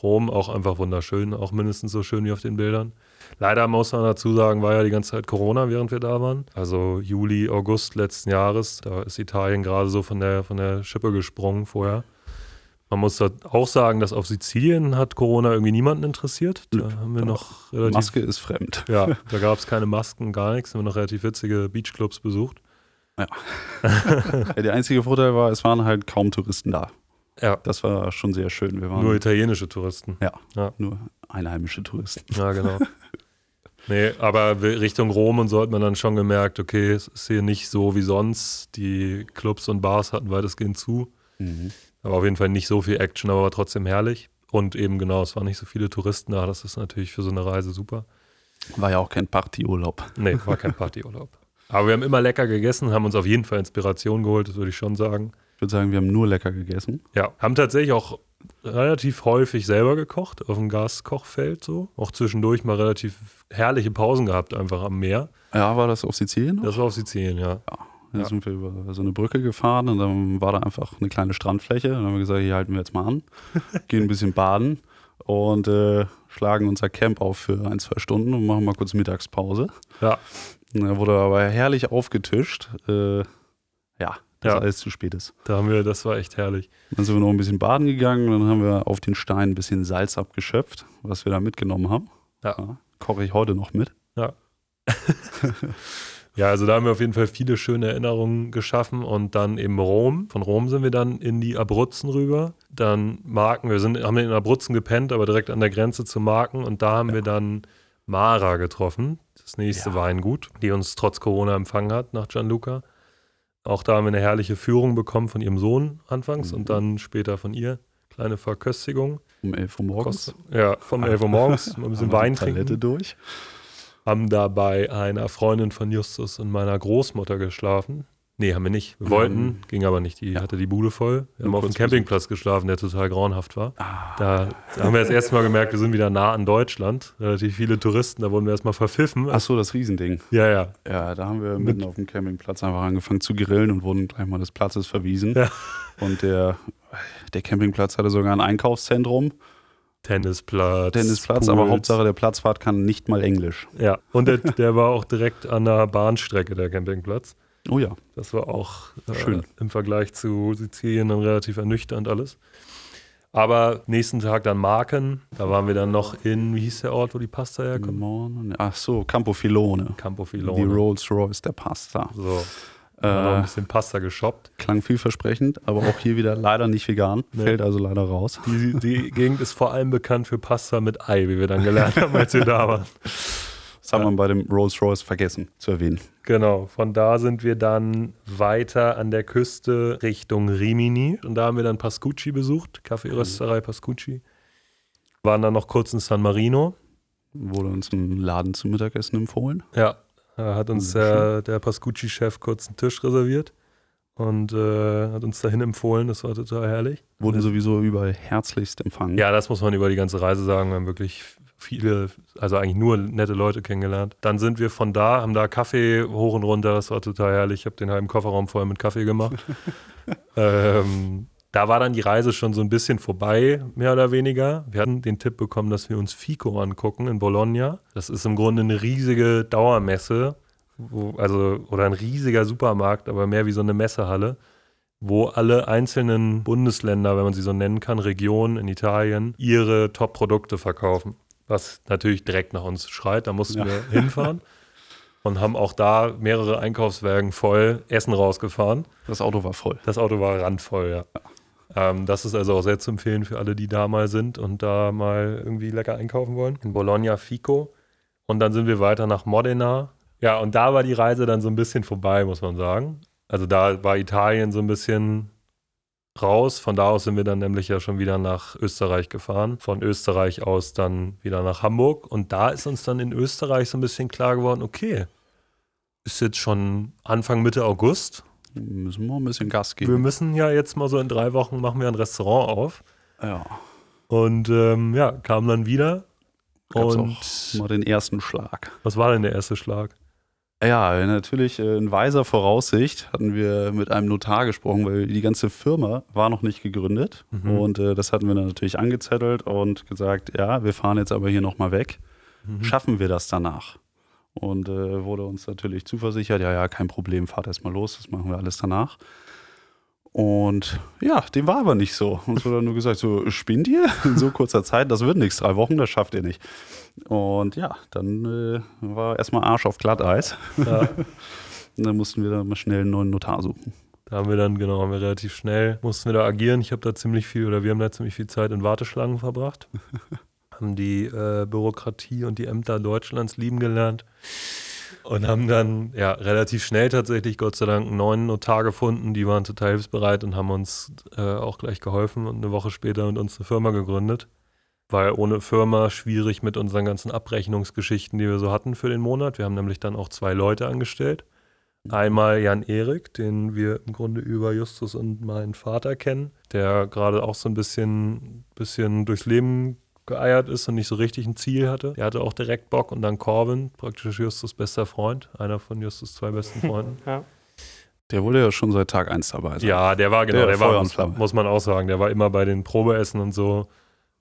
Rom auch einfach wunderschön, auch mindestens so schön wie auf den Bildern. Leider muss man dazu sagen, war ja die ganze Zeit Corona, während wir da waren. Also Juli, August letzten Jahres. Da ist Italien gerade so von der, von der Schippe gesprungen vorher. Man muss auch sagen, dass auf Sizilien hat Corona irgendwie niemanden interessiert. Da haben wir noch relativ. Maske ist fremd. Ja, da gab es keine Masken, gar nichts. Haben wir noch relativ witzige Beachclubs besucht. Ja, der einzige Vorteil war, es waren halt kaum Touristen da. Ja, Das war schon sehr schön. Wir waren nur italienische Touristen. nur einheimische Touristen. Ja, genau. nee, aber Richtung Rom und so hat man dann schon gemerkt, okay, es ist hier nicht so wie sonst. Die Clubs und Bars hatten weitestgehend zu. Mhm. Aber auf jeden Fall nicht so viel Action, aber war trotzdem herrlich. Und eben genau, es waren nicht so viele Touristen da. Das ist natürlich für so eine Reise super. War ja auch kein Partyurlaub. Nee, war kein Partyurlaub. Aber wir haben immer lecker gegessen, haben uns auf jeden Fall Inspiration geholt, das würde ich schon sagen. Ich würde sagen, wir haben nur lecker gegessen. Ja, haben tatsächlich auch relativ häufig selber gekocht auf dem Gaskochfeld so. Auch zwischendurch mal relativ herrliche Pausen gehabt einfach am Meer. Ja, war das auf Sizilien? noch? Das war auf Sizilien, ja. Da Ja. sind wir über so eine Brücke gefahren und dann war da einfach eine kleine Strandfläche. Dann haben wir gesagt, hier halten wir jetzt mal an, gehen ein bisschen baden und äh, schlagen unser Camp auf für ein, zwei Stunden und machen mal kurz Mittagspause. Ja, da wurde aber herrlich aufgetischt. Äh, ja, dass Ja. alles zu spät ist. da haben wir, das war echt herrlich. Dann sind wir noch ein bisschen baden gegangen und dann haben wir auf den Stein ein bisschen Salz abgeschöpft, was wir da mitgenommen haben. Ja. koche ich heute noch mit. Ja, also da haben wir auf jeden Fall viele schöne Erinnerungen geschaffen und dann eben Rom. Von Rom sind wir dann in die Abruzzen rüber. Dann Marken, wir sind, haben in Abruzzen gepennt, aber direkt an der Grenze zu Marken und da haben wir dann Mara getroffen, das nächste Ja. Weingut, die uns trotz Corona empfangen hat nach Gianluca. Auch da haben wir eine herrliche Führung bekommen von ihrem Sohn anfangs Mhm. und dann später von ihr. Kleine Verköstigung. Um 11 Uhr morgens. Ja, vom 11 Uhr morgens, mal ein bisschen Wein die Palette trinken. durch. Haben da bei einer Freundin von Justus und meiner Großmutter geschlafen. Nee, haben wir nicht. Wir wollten, Mhm. ging aber nicht. Die Ja. hatte die Bude voll. Wir Nur haben auf dem Campingplatz geschlafen, der total grauenhaft war. Ah, Da, da haben wir das erste Mal gemerkt, wir sind wieder nah an Deutschland. Relativ viele Touristen, da wurden wir erstmal verpfiffen. Ach so, das Riesending. Ja, ja. Ja, da haben wir Mit- mitten auf dem Campingplatz einfach angefangen zu grillen und wurden gleich mal des Platzes verwiesen. Ja. Und der, der Campingplatz hatte sogar ein Einkaufszentrum, Tennisplatz. Tennisplatz, Pools. aber Hauptsache der Platzwart kann nicht mal Englisch. Ja, und der, der war auch direkt an der Bahnstrecke, der Campingplatz. Oh ja, Das war auch äh, Schön. im Vergleich zu Sizilien dann relativ ernüchternd alles. Aber nächsten Tag dann Marken. Da waren wir dann noch in, wie hieß der Ort, wo die Pasta herkommt? Ach so, Campofilone. Campo Die Filone. Rolls Royce der Pasta. So, da haben wir noch ein Äh, bisschen Pasta geshoppt. klang vielversprechend, aber auch hier wieder leider nicht vegan. Nee. Fällt also leider raus. Die, die Gegend ist vor allem bekannt für Pasta mit Ei, wie wir dann gelernt haben, als wir da waren. Das hat man bei dem Rolls Royce vergessen zu erwähnen. Genau, von da sind wir dann weiter an der Küste Richtung Rimini. Und da haben wir dann Pascucci besucht, Kaffeerösterei Pascucci. Waren dann noch kurz in San Marino. Wurde uns ein Laden zum Mittagessen empfohlen. Ja, da hat uns der, der Pascucci-Chef kurz einen Tisch reserviert und äh, hat uns dahin empfohlen. Das war total herrlich. Wurden sowieso überall herzlichst empfangen. Ja, das muss man über die ganze Reise sagen. Wir haben wirklich viele, also eigentlich nur nette Leute kennengelernt. Dann sind wir von da, haben da Kaffee hoch und runter. Das war total herrlich. Ich habe den halben Kofferraum voll mit Kaffee gemacht. ähm, da war dann die Reise schon so ein bisschen vorbei, mehr oder weniger. Wir hatten den Tipp bekommen, dass wir uns FICO angucken in Bologna. Das ist im Grunde eine riesige Dauermesse, wo, also oder ein riesiger Supermarkt, aber mehr wie so eine Messehalle, wo alle einzelnen Bundesländer, wenn man sie so nennen kann, Regionen in Italien, ihre Top-Produkte verkaufen. Was natürlich direkt nach uns schreit, da mussten Ja. wir hinfahren. Und haben auch da mehrere Einkaufswagen voll Essen rausgefahren. Das Auto war voll. Das Auto war randvoll, ja. Ähm, das ist also auch sehr zu empfehlen für alle, die da mal sind und da mal irgendwie lecker einkaufen wollen. In Bologna Fico. Und dann sind wir weiter nach Modena. Ja, und da war die Reise dann so ein bisschen vorbei, muss man sagen. Also da war Italien so ein bisschen raus. Von da aus sind wir dann nämlich ja schon wieder nach Österreich gefahren. Von Österreich aus dann wieder nach Hamburg. Und da ist uns dann in Österreich so ein bisschen klar geworden, okay, ist jetzt schon Anfang Mitte August. Müssen wir ein bisschen Gas Wir geben. müssen ja jetzt mal so in drei Wochen machen wir ein Restaurant auf. Ja. Und ähm, ja, kam dann wieder. Gab's und mal den ersten Schlag. was war denn der erste Schlag? Ja, natürlich äh, in weiser Voraussicht hatten wir mit einem Notar gesprochen, weil die ganze Firma war noch nicht gegründet. Mhm. Und äh, das hatten wir dann natürlich angezettelt und gesagt, ja, wir fahren jetzt aber hier nochmal weg. Mhm. Schaffen wir das danach? Und äh, wurde uns natürlich zuversichert, ja, ja, kein Problem, fahrt erst mal los, das machen wir alles danach. Und ja, dem war aber nicht so. Uns wurde nur gesagt, so spinnt ihr in so kurzer Zeit, das wird nichts, drei Wochen, das schafft ihr nicht. Und ja, dann äh, war erstmal Arsch auf Glatteis. Ja, Und dann mussten wir da mal schnell einen neuen Notar suchen. da haben wir dann, genau, haben wir relativ schnell, mussten wir da agieren. Ich habe da ziemlich viel, oder wir haben da ziemlich viel Zeit in Warteschlangen verbracht. haben die äh, Bürokratie und die Ämter Deutschlands lieben gelernt. Und haben dann ja relativ schnell tatsächlich, Gott sei Dank, einen neuen Notar gefunden. Die waren total hilfsbereit und haben uns äh, auch gleich geholfen und eine Woche später mit uns eine Firma gegründet. Weil ohne Firma schwierig mit unseren ganzen Abrechnungsgeschichten, die wir so hatten für den Monat. Wir haben nämlich dann auch zwei Leute angestellt. Einmal Jan Erik, den wir im Grunde über Justus und meinen Vater kennen, der gerade auch so ein bisschen, bisschen durchs Leben geeiert ist und nicht so richtig ein Ziel hatte. Der hatte auch direkt Bock und dann Corbin, praktisch Justus bester Freund, einer von Justus zwei besten Freunden. Ja. Der wurde ja schon seit Tag 1 dabei sein. Ja, der war genau, Der der, war, muss, muss man auch sagen, der war immer bei den Probeessen und so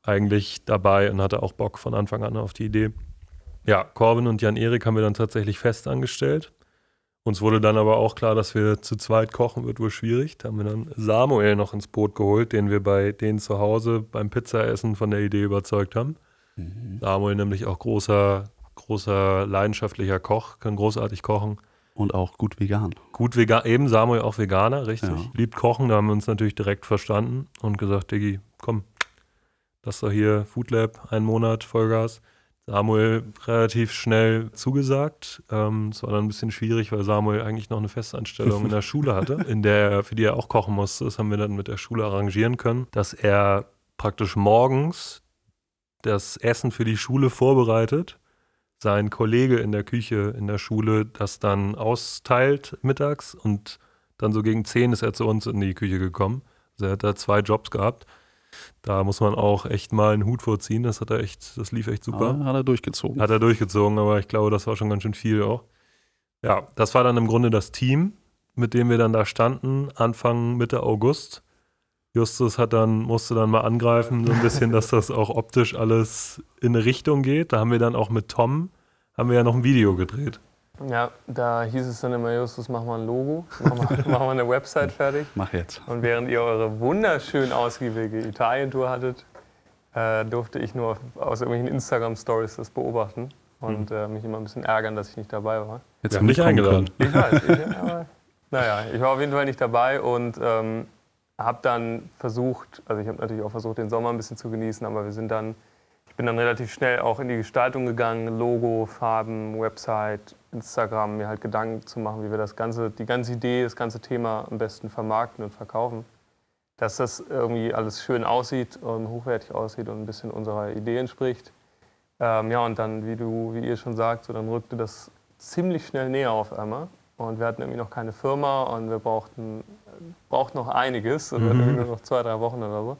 eigentlich dabei und hatte auch Bock von Anfang an auf die Idee. Ja, Corbin und Jan Erik haben wir dann tatsächlich fest angestellt. Uns wurde dann aber auch klar, dass wir zu zweit kochen wird wohl schwierig. Da haben wir dann Samuel noch ins Boot geholt, den wir bei denen zu Hause beim Pizzaessen von der Idee überzeugt haben. Mhm. Samuel nämlich auch großer, großer leidenschaftlicher Koch, kann großartig kochen. Und auch gut vegan. Gut vegan, eben Samuel auch Veganer, richtig. Ja. Liebt Kochen, da haben wir uns natürlich direkt verstanden und gesagt, Diggi, komm, das ist doch hier Food Lab, ein Monat Vollgas. Samuel relativ schnell zugesagt. Ähm, Es war dann ein bisschen schwierig, weil Samuel eigentlich noch eine Festanstellung in der Schule hatte, in der er, für die er auch kochen musste. Das haben wir dann mit der Schule arrangieren können, dass er praktisch morgens das Essen für die Schule vorbereitet, sein Kollege in der Küche in der Schule das dann austeilt mittags und dann so gegen 10 ist er zu uns in die Küche gekommen. Also er hat da zwei Jobs gehabt. Da muss man auch echt mal einen Hut vorziehen. Das hat er echt, das lief echt super. Aber hat er durchgezogen. Hat er durchgezogen, aber ich glaube, das war schon ganz schön viel auch. Ja, das war dann im Grunde das Team, mit dem wir dann da standen, Anfang, Mitte August. Justus hat dann, musste dann mal angreifen, so ein bisschen, dass das auch optisch alles in eine Richtung geht. Da haben wir dann auch mit Tom, haben wir ja noch ein Video gedreht. Ja, da hieß es dann immer, Justus, mach mal ein Logo, mach mal, mach mal eine Website fertig. Mach jetzt. Und während ihr eure wunderschön ausgiebige Italien-Tour hattet, äh, durfte ich nur auf, aus irgendwelchen Instagram-Stories das beobachten und äh, mich immer ein bisschen ärgern, dass ich nicht dabei war. Jetzt Wir haben dich mitkommen eingeladen. Ich weiß, ich, aber, naja, ich war auf jeden Fall nicht dabei und ähm, habe dann versucht, also ich habe natürlich auch versucht, den Sommer ein bisschen zu genießen, aber wir sind dann, bin dann relativ schnell auch in die Gestaltung gegangen, Logo, Farben, Website, Instagram, mir halt Gedanken zu machen, wie wir das ganze, die ganze Idee, das ganze Thema am besten vermarkten und verkaufen. Dass das irgendwie alles schön aussieht und hochwertig aussieht und ein bisschen unserer Idee entspricht. Ähm, ja, und dann, wie du, wie ihr schon sagt, so, dann rückte das ziemlich schnell näher auf einmal. Und wir hatten irgendwie noch keine Firma und wir brauchten, brauchten noch einiges. Und mhm. nur noch zwei, drei Wochen oder so.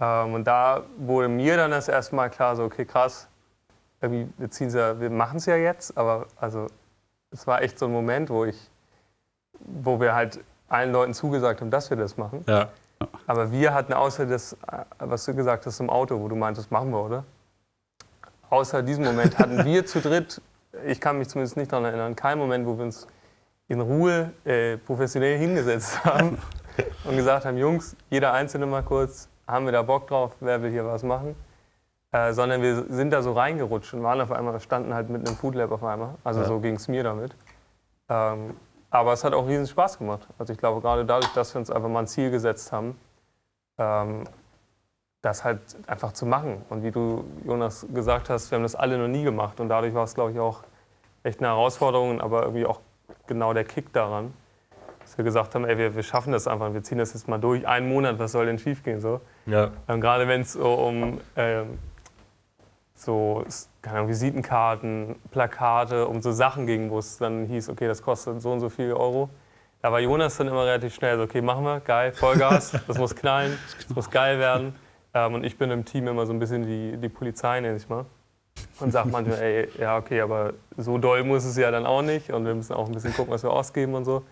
Ähm, und da wurde mir dann das erste Mal klar, so, okay, krass, irgendwie, wir, ja, wir machen es ja jetzt, aber also, es war echt so ein Moment, wo ich, wo wir halt allen Leuten zugesagt haben, dass wir das machen. Ja. Aber wir hatten außer das, was du gesagt hast im Auto, wo du meintest, machen wir, oder? Außer diesem Moment hatten wir zu dritt, ich kann mich zumindest nicht daran erinnern, keinen Moment, wo wir uns in Ruhe äh, professionell hingesetzt haben und gesagt haben, Jungs, jeder Einzelne mal kurz, haben wir da Bock drauf, wer will hier was machen? Äh, sondern wir sind da so reingerutscht und waren auf einmal, standen halt mit einem Food Lab auf einmal. Also ja. so ging es mir damit. Ähm, aber es hat auch riesen Spaß gemacht. Also ich glaube, gerade dadurch, dass wir uns einfach mal ein Ziel gesetzt haben, ähm, das halt einfach zu machen. Und wie du, Jonas, gesagt hast, wir haben das alle noch nie gemacht. Und dadurch war es, glaube ich, auch echt eine Herausforderung, aber irgendwie auch genau der Kick daran, dass wir gesagt haben, ey, wir, wir schaffen das einfach, wir ziehen das jetzt mal durch. Einen Monat, was soll denn schiefgehen so? Ja. Ähm, gerade wenn es so um ähm, so Ahnung, Visitenkarten, Plakate, um so Sachen ging, wo es dann hieß, okay, das kostet so und so viel Euro. Da war Jonas dann immer relativ schnell so, okay, machen wir, geil, Vollgas, das muss knallen, das muss geil werden. Ähm, und ich bin im Team immer so ein bisschen die, die Polizei, nenne ich mal. Und sage manchmal, ey, ja, okay, aber so doll muss es ja dann auch nicht. Und wir müssen auch ein bisschen gucken, was wir ausgeben und so.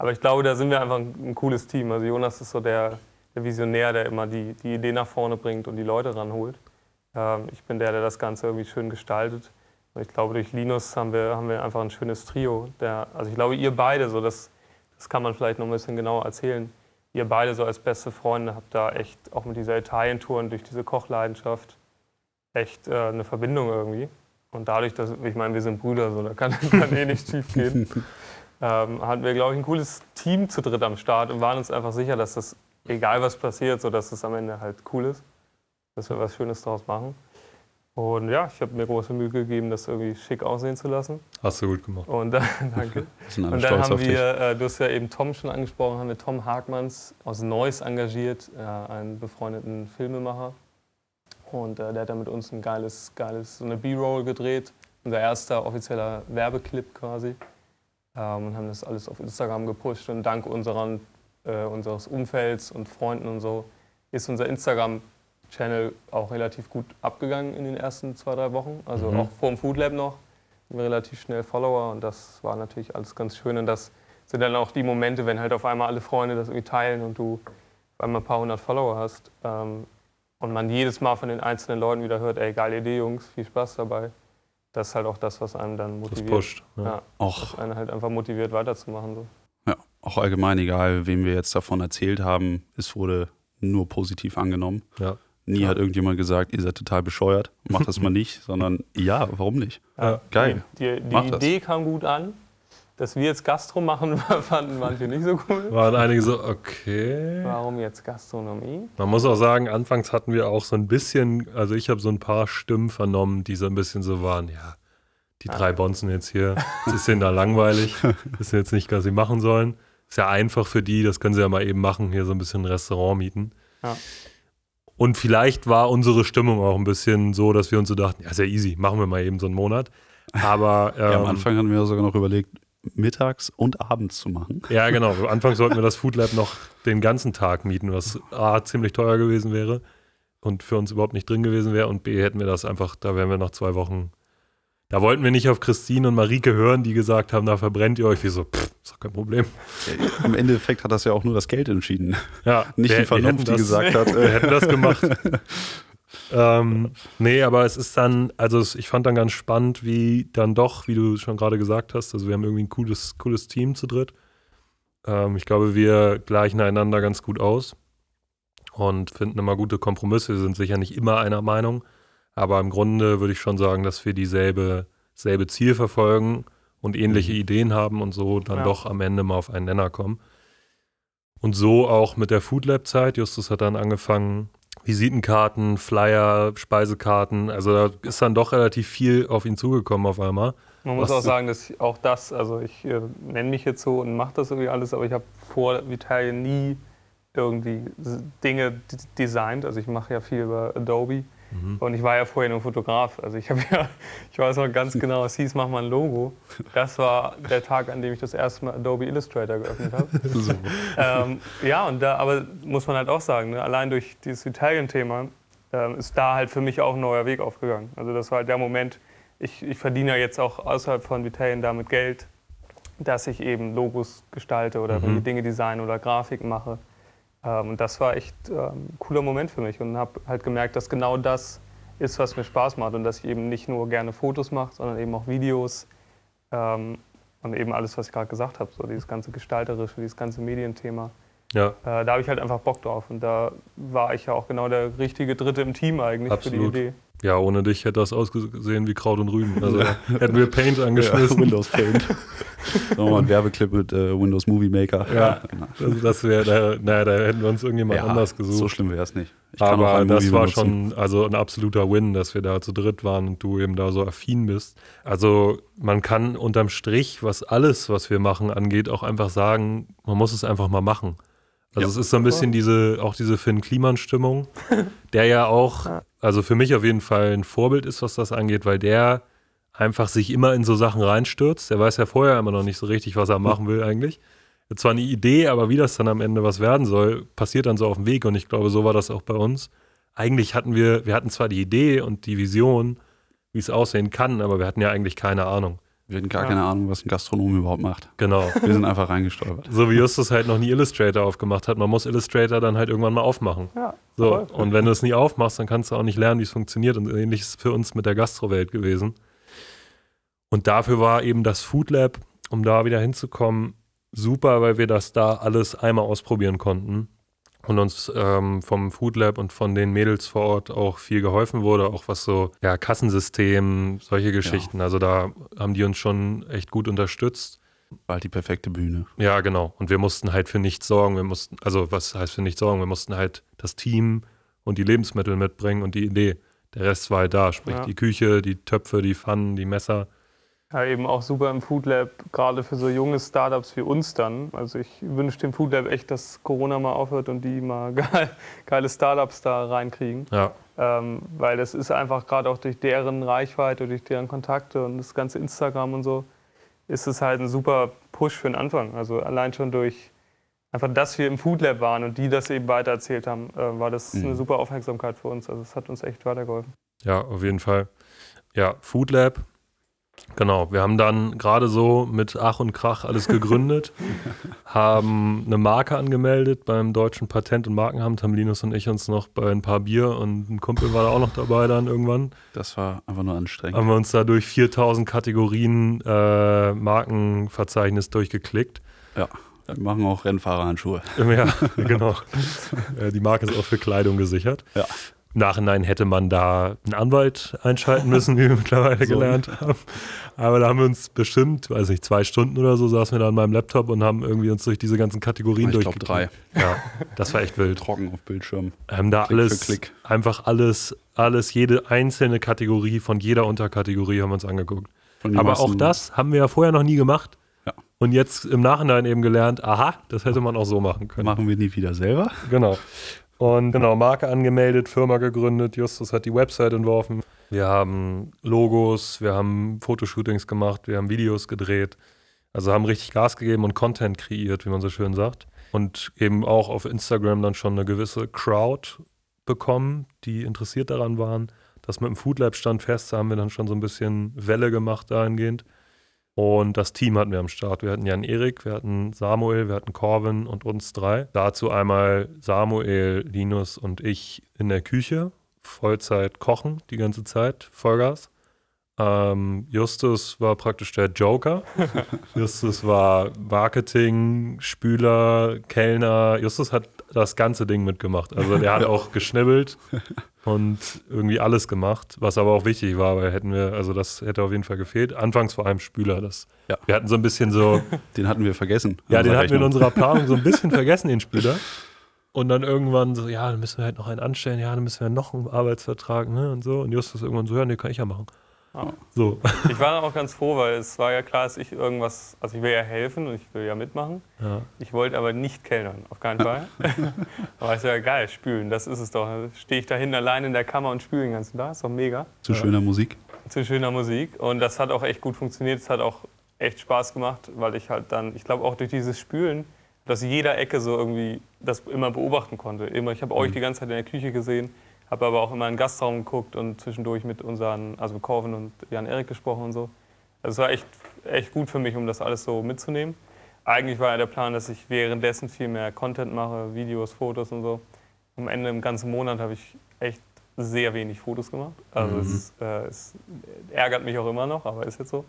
Aber ich glaube, da sind wir einfach ein, cooles Team. Also Jonas ist so der, der Visionär, der immer die, die Idee nach vorne bringt und die Leute ranholt. Ähm, ich bin der, der das Ganze irgendwie schön gestaltet. Und ich glaube, durch Linus haben wir, haben wir einfach ein schönes Trio. Der, also ich glaube, ihr beide, so das, das kann man vielleicht noch ein bisschen genauer erzählen, ihr beide so als beste Freunde habt da echt auch mit dieser Italien-Tour und durch diese Kochleidenschaft echt äh, eine Verbindung irgendwie. Und dadurch, dass, ich meine, wir sind Brüder, so, da kann, kann eh nicht schief gehen, ähm, hatten wir, glaube ich, ein cooles Team zu dritt am Start und waren uns einfach sicher, dass das, egal was passiert, so dass es am Ende halt cool ist, dass wir was Schönes daraus machen. Und ja, ich habe mir große Mühe gegeben, das irgendwie schick aussehen zu lassen. Hast du gut gemacht. Und dann, danke. Und dann haben wir, äh, du hast ja eben Tom schon angesprochen, haben wir Tom Hagmanns aus Neuss engagiert, äh, einen befreundeten Filmemacher. Und äh, der hat dann mit uns ein geiles, geiles so eine B-Roll gedreht, unser erster offizieller Werbeclip quasi. Ähm, und haben das alles auf Instagram gepusht. Und dank unseren, äh, unseres Umfelds und Freunden und so ist unser Instagram Channel auch relativ gut abgegangen in den ersten zwei, drei Wochen. Also mhm. auch vor dem Food Lab noch. Relativ schnell Follower und das war natürlich alles ganz schön. Und das sind dann auch die Momente, wenn halt auf einmal alle Freunde das irgendwie teilen und du auf einmal ein paar hundert Follower hast. Ähm, und man jedes Mal von den einzelnen Leuten wieder hört, ey, geile Idee, Jungs, viel Spaß dabei. Das ist halt auch das, was einem dann motiviert. Das pusht. Ja. ja auch. Was einen halt einfach motiviert, weiterzumachen. So. Ja, auch allgemein, egal wem wir jetzt davon erzählt haben, es wurde nur positiv angenommen. Ja. Nie ja. hat irgendjemand gesagt, ihr seid total bescheuert, macht das mal nicht, sondern ja, warum nicht? Ja. Geil. Die, die Idee das. kam gut an. Dass wir jetzt Gastro machen, fanden manche nicht so cool. Waren einige so, okay. Warum jetzt Gastronomie? Man muss auch sagen, anfangs hatten wir auch so ein bisschen, also ich habe so ein paar Stimmen vernommen, die so ein bisschen so waren, ja, die ja. drei Bonzen jetzt hier, das ist denen da langweilig, das ist jetzt nicht, was sie machen sollen. Ist ja einfach für die, das können sie ja mal eben machen, hier so ein bisschen ein Restaurant mieten. Ja. Und vielleicht war unsere Stimmung auch ein bisschen so, dass wir uns so dachten, ja, sehr easy, machen wir mal eben so einen Monat. Aber ähm, ja, am ähm, Anfang hatten wir sogar noch überlegt, mittags und abends zu machen. Ja, genau. Am Anfang sollten wir das Food Lab noch den ganzen Tag mieten, was A, ziemlich teuer gewesen wäre und für uns überhaupt nicht drin gewesen wäre. Und B, hätten wir das einfach, da wären wir nach zwei Wochen. Da wollten wir nicht auf Christine und Marike hören, die gesagt haben, da verbrennt ihr euch. Wie so, pff, ist doch kein Problem. Im Endeffekt hat das ja auch nur das Geld entschieden. Ja, nicht die Vernunft, die gesagt hat. Wir hätten das gemacht. ähm, nee, aber es ist dann, also ich fand dann ganz spannend, wie dann doch, wie du schon gerade gesagt hast, also wir haben irgendwie ein cooles, cooles Team zu dritt. Ähm, ich glaube, wir gleichen einander ganz gut aus und finden immer gute Kompromisse. Wir sind sicher nicht immer einer Meinung, aber im Grunde würde ich schon sagen, dass wir dieselbe selbe Ziel verfolgen und ähnliche mhm. Ideen haben und so dann ja. doch am Ende mal auf einen Nenner kommen. Und so auch mit der Food Lab Zeit. Justus hat dann angefangen, Visitenkarten, Flyer, Speisekarten. Also da ist dann doch relativ viel auf ihn zugekommen auf einmal. Man muss auch sagen, dass ich auch das, also ich äh, nenne mich jetzt so und mache das irgendwie alles, aber ich habe vor Vitalien nie irgendwie Dinge designt. Also ich mache ja viel über Adobe und ich war ja vorher nur Fotograf. Also ich habe ja, ich weiß noch ganz genau, es hieß, mach mal ein Logo. Das war der Tag, an dem ich das erste Mal Adobe Illustrator geöffnet habe. So. ähm, ja, und da, aber muss man halt auch sagen, ne, allein durch dieses Italien-Thema ähm, ist da halt für mich auch ein neuer Weg aufgegangen. Also das war halt der Moment, ich, ich verdiene ja jetzt auch außerhalb von Vitalien damit Geld, dass ich eben Logos gestalte oder Mhm. Dinge designe oder Grafiken mache. Ähm, und das war echt ähm, ein cooler Moment für mich und habe halt gemerkt, dass genau das ist, was mir Spaß macht und dass ich eben nicht nur gerne Fotos mache, sondern eben auch Videos ähm, und eben alles, was ich gerade gesagt habe, so dieses ganze Gestalterische, dieses ganze Medienthema. Ja, Äh, da habe ich halt einfach Bock drauf und da war ich ja auch genau der richtige Dritte im Team eigentlich Absolut. für die Idee. Ja, ohne dich hätte das ausgesehen wie Kraut und Rüben. Also hätten wir Paint Ja, angeschmissen. Windows Paint. Nochmal ein Werbeclip mit äh, Windows Movie Maker. Ja. Also das wäre, da, naja, da hätten wir uns irgendjemand Ja, anders gesucht. So schlimm wäre es nicht. Ich kann Aber das war benutzen. schon also ein absoluter Win, dass wir da zu dritt waren und du eben da so affin bist. Also man kann unterm Strich, was alles, was wir machen, angeht, auch einfach sagen, man muss es einfach mal machen. Also Ja. es ist so ein bisschen diese, auch diese Finn Kliman-Stimmung, der ja auch, also für mich auf jeden Fall ein Vorbild ist, was das angeht, weil der einfach sich immer in so Sachen reinstürzt. Der weiß ja vorher immer noch nicht so richtig, was er machen will eigentlich. Zwar eine Idee, aber wie das dann am Ende was werden soll, passiert dann so auf dem Weg. Und ich glaube, so war das auch bei uns. Eigentlich hatten wir, wir hatten zwar die Idee und die Vision, wie es aussehen kann, aber wir hatten ja eigentlich keine Ahnung. Wir hatten gar Ja. keine Ahnung, was ein Gastronom überhaupt macht. Genau. Wir sind einfach reingestolpert. So wie Justus halt noch nie Illustrator aufgemacht hat. Man muss Illustrator dann halt irgendwann mal aufmachen. Ja, So, voll. und wenn du es nie aufmachst, dann kannst du auch nicht lernen, wie es funktioniert. Und ähnlich ist es für uns mit der Gastrowelt gewesen. Und dafür war eben das Food Lab, um da wieder hinzukommen, super, weil wir das da alles einmal ausprobieren konnten. Und uns ähm, vom Food Lab und von den Mädels vor Ort auch viel geholfen wurde, auch was so, ja, Kassensystem, solche Geschichten. Also da haben die uns schon echt gut unterstützt. War halt die perfekte Bühne. Ja, genau. Und wir mussten halt für nichts sorgen. Wir mussten, also was heißt für nichts sorgen? Wir mussten halt das Team und die Lebensmittel mitbringen und die Idee. Der Rest war halt da, sprich Ja. die Küche, die Töpfe, die Pfannen, die Messer. Ja, eben auch super im Food Lab, gerade für so junge Startups wie uns dann. Also ich wünsche dem Food Lab echt, dass Corona mal aufhört und die mal geil, geile Startups da reinkriegen. Ja, Ähm, weil das ist einfach gerade auch durch deren Reichweite, durch deren Kontakte und das ganze Instagram und so, ist es halt ein super Push für den Anfang. Also allein schon durch einfach, dass wir im Food Lab waren und die das eben weitererzählt haben, äh, war das Mhm. eine super Aufmerksamkeit für uns. Also es hat uns echt weitergeholfen. ja, auf jeden Fall. Ja, Food Lab. Genau, wir haben dann gerade so mit Ach und Krach alles gegründet, haben eine Marke angemeldet beim Deutschen Patent- und Markenamt, haben Linus und ich uns noch bei ein paar Bier und ein Kumpel war da auch noch dabei dann irgendwann. Das war einfach nur anstrengend. haben wir uns da durch 4000 Kategorien äh, Markenverzeichnis durchgeklickt. Wir machen auch Rennfahrerhandschuhe. Ja, genau. Äh, Die Marke ist auch für Kleidung gesichert. Ja. Im Nachhinein hätte man da einen Anwalt einschalten müssen, wie wir mittlerweile So. gelernt haben. Aber da haben wir uns bestimmt, weiß nicht, zwei Stunden oder so saßen wir da an meinem Laptop und haben irgendwie uns durch diese ganzen Kategorien Ich glaube drei. Ja, das war echt wild. Trocken auf Bildschirm. haben da Klick alles, Klick. einfach alles, alles, jede einzelne Kategorie von jeder Unterkategorie haben wir uns angeguckt. Aber auch das haben wir ja vorher noch nie gemacht. Ja. Und jetzt im Nachhinein eben gelernt, aha, das hätte man auch so machen können. machen wir nie wieder selber. Genau. Und genau, Marke angemeldet, Firma gegründet, Justus hat die Website entworfen. Wir haben Logos, wir haben Fotoshootings gemacht, wir haben Videos gedreht. Also haben richtig Gas gegeben und Content kreiert, wie man so schön sagt. Und eben auch auf Instagram dann schon eine gewisse Crowd bekommen, die interessiert daran waren. Das mit dem Food Lab stand fest, da haben wir dann schon so ein bisschen Welle gemacht dahingehend. Und das Team hatten wir am Start. Wir hatten Jan Erik, wir hatten Samuel, wir hatten Corvin und uns drei. Dazu einmal Samuel, Linus und ich in der Küche, Vollzeit kochen die ganze Zeit, Vollgas. Ähm, Justus war praktisch der Joker. Justus war Marketing, Spüler, Kellner. Justus hat das ganze Ding mitgemacht. Also der hat auch geschnibbelt und irgendwie alles gemacht, was aber auch wichtig war, weil hätten wir, also das hätte auf jeden Fall gefehlt. Anfangs vor allem Spüler. Das, Ja. Wir hatten so ein bisschen so, Den hatten wir vergessen. ja, den hatten wir in unserer Planung so ein bisschen vergessen, den Spüler. Und dann irgendwann so, ja, dann müssen wir halt noch einen anstellen, ja, dann müssen wir noch einen Arbeitsvertrag, ne, und so. Und Justus irgendwann so, ja, nee, kann ich ja machen. Ja. So. Ich war dann auch ganz froh, weil es war ja klar, dass ich irgendwas, also ich will ja helfen und ich will ja mitmachen. Ja. Ich wollte aber nicht kellnern, auf keinen Fall. aber ist ja geil, spülen, das ist es doch. Stehe ich da hinten allein in der Kammer und spüle den ganzen Tag, ist doch mega. Zu schöner Musik. Zu schöner Musik. Und das hat auch echt gut funktioniert. Es hat auch echt Spaß gemacht, weil ich halt dann, ich glaube auch durch dieses Spülen, dass jeder Ecke so irgendwie das immer beobachten konnte. Immer, ich habe euch die ganze Zeit in der Küche gesehen, habe aber auch immer in den Gastraum geguckt und zwischendurch mit unseren, also Corvin und Jan-Erik gesprochen und so. Also es war echt, echt gut für mich, um das alles so mitzunehmen. Eigentlich war ja der Plan, dass ich währenddessen viel mehr Content mache, Videos, Fotos und so. Am Ende im ganzen Monat habe ich echt sehr wenig Fotos gemacht. Also Mhm. es, äh, es ärgert mich auch immer noch, aber ist jetzt so.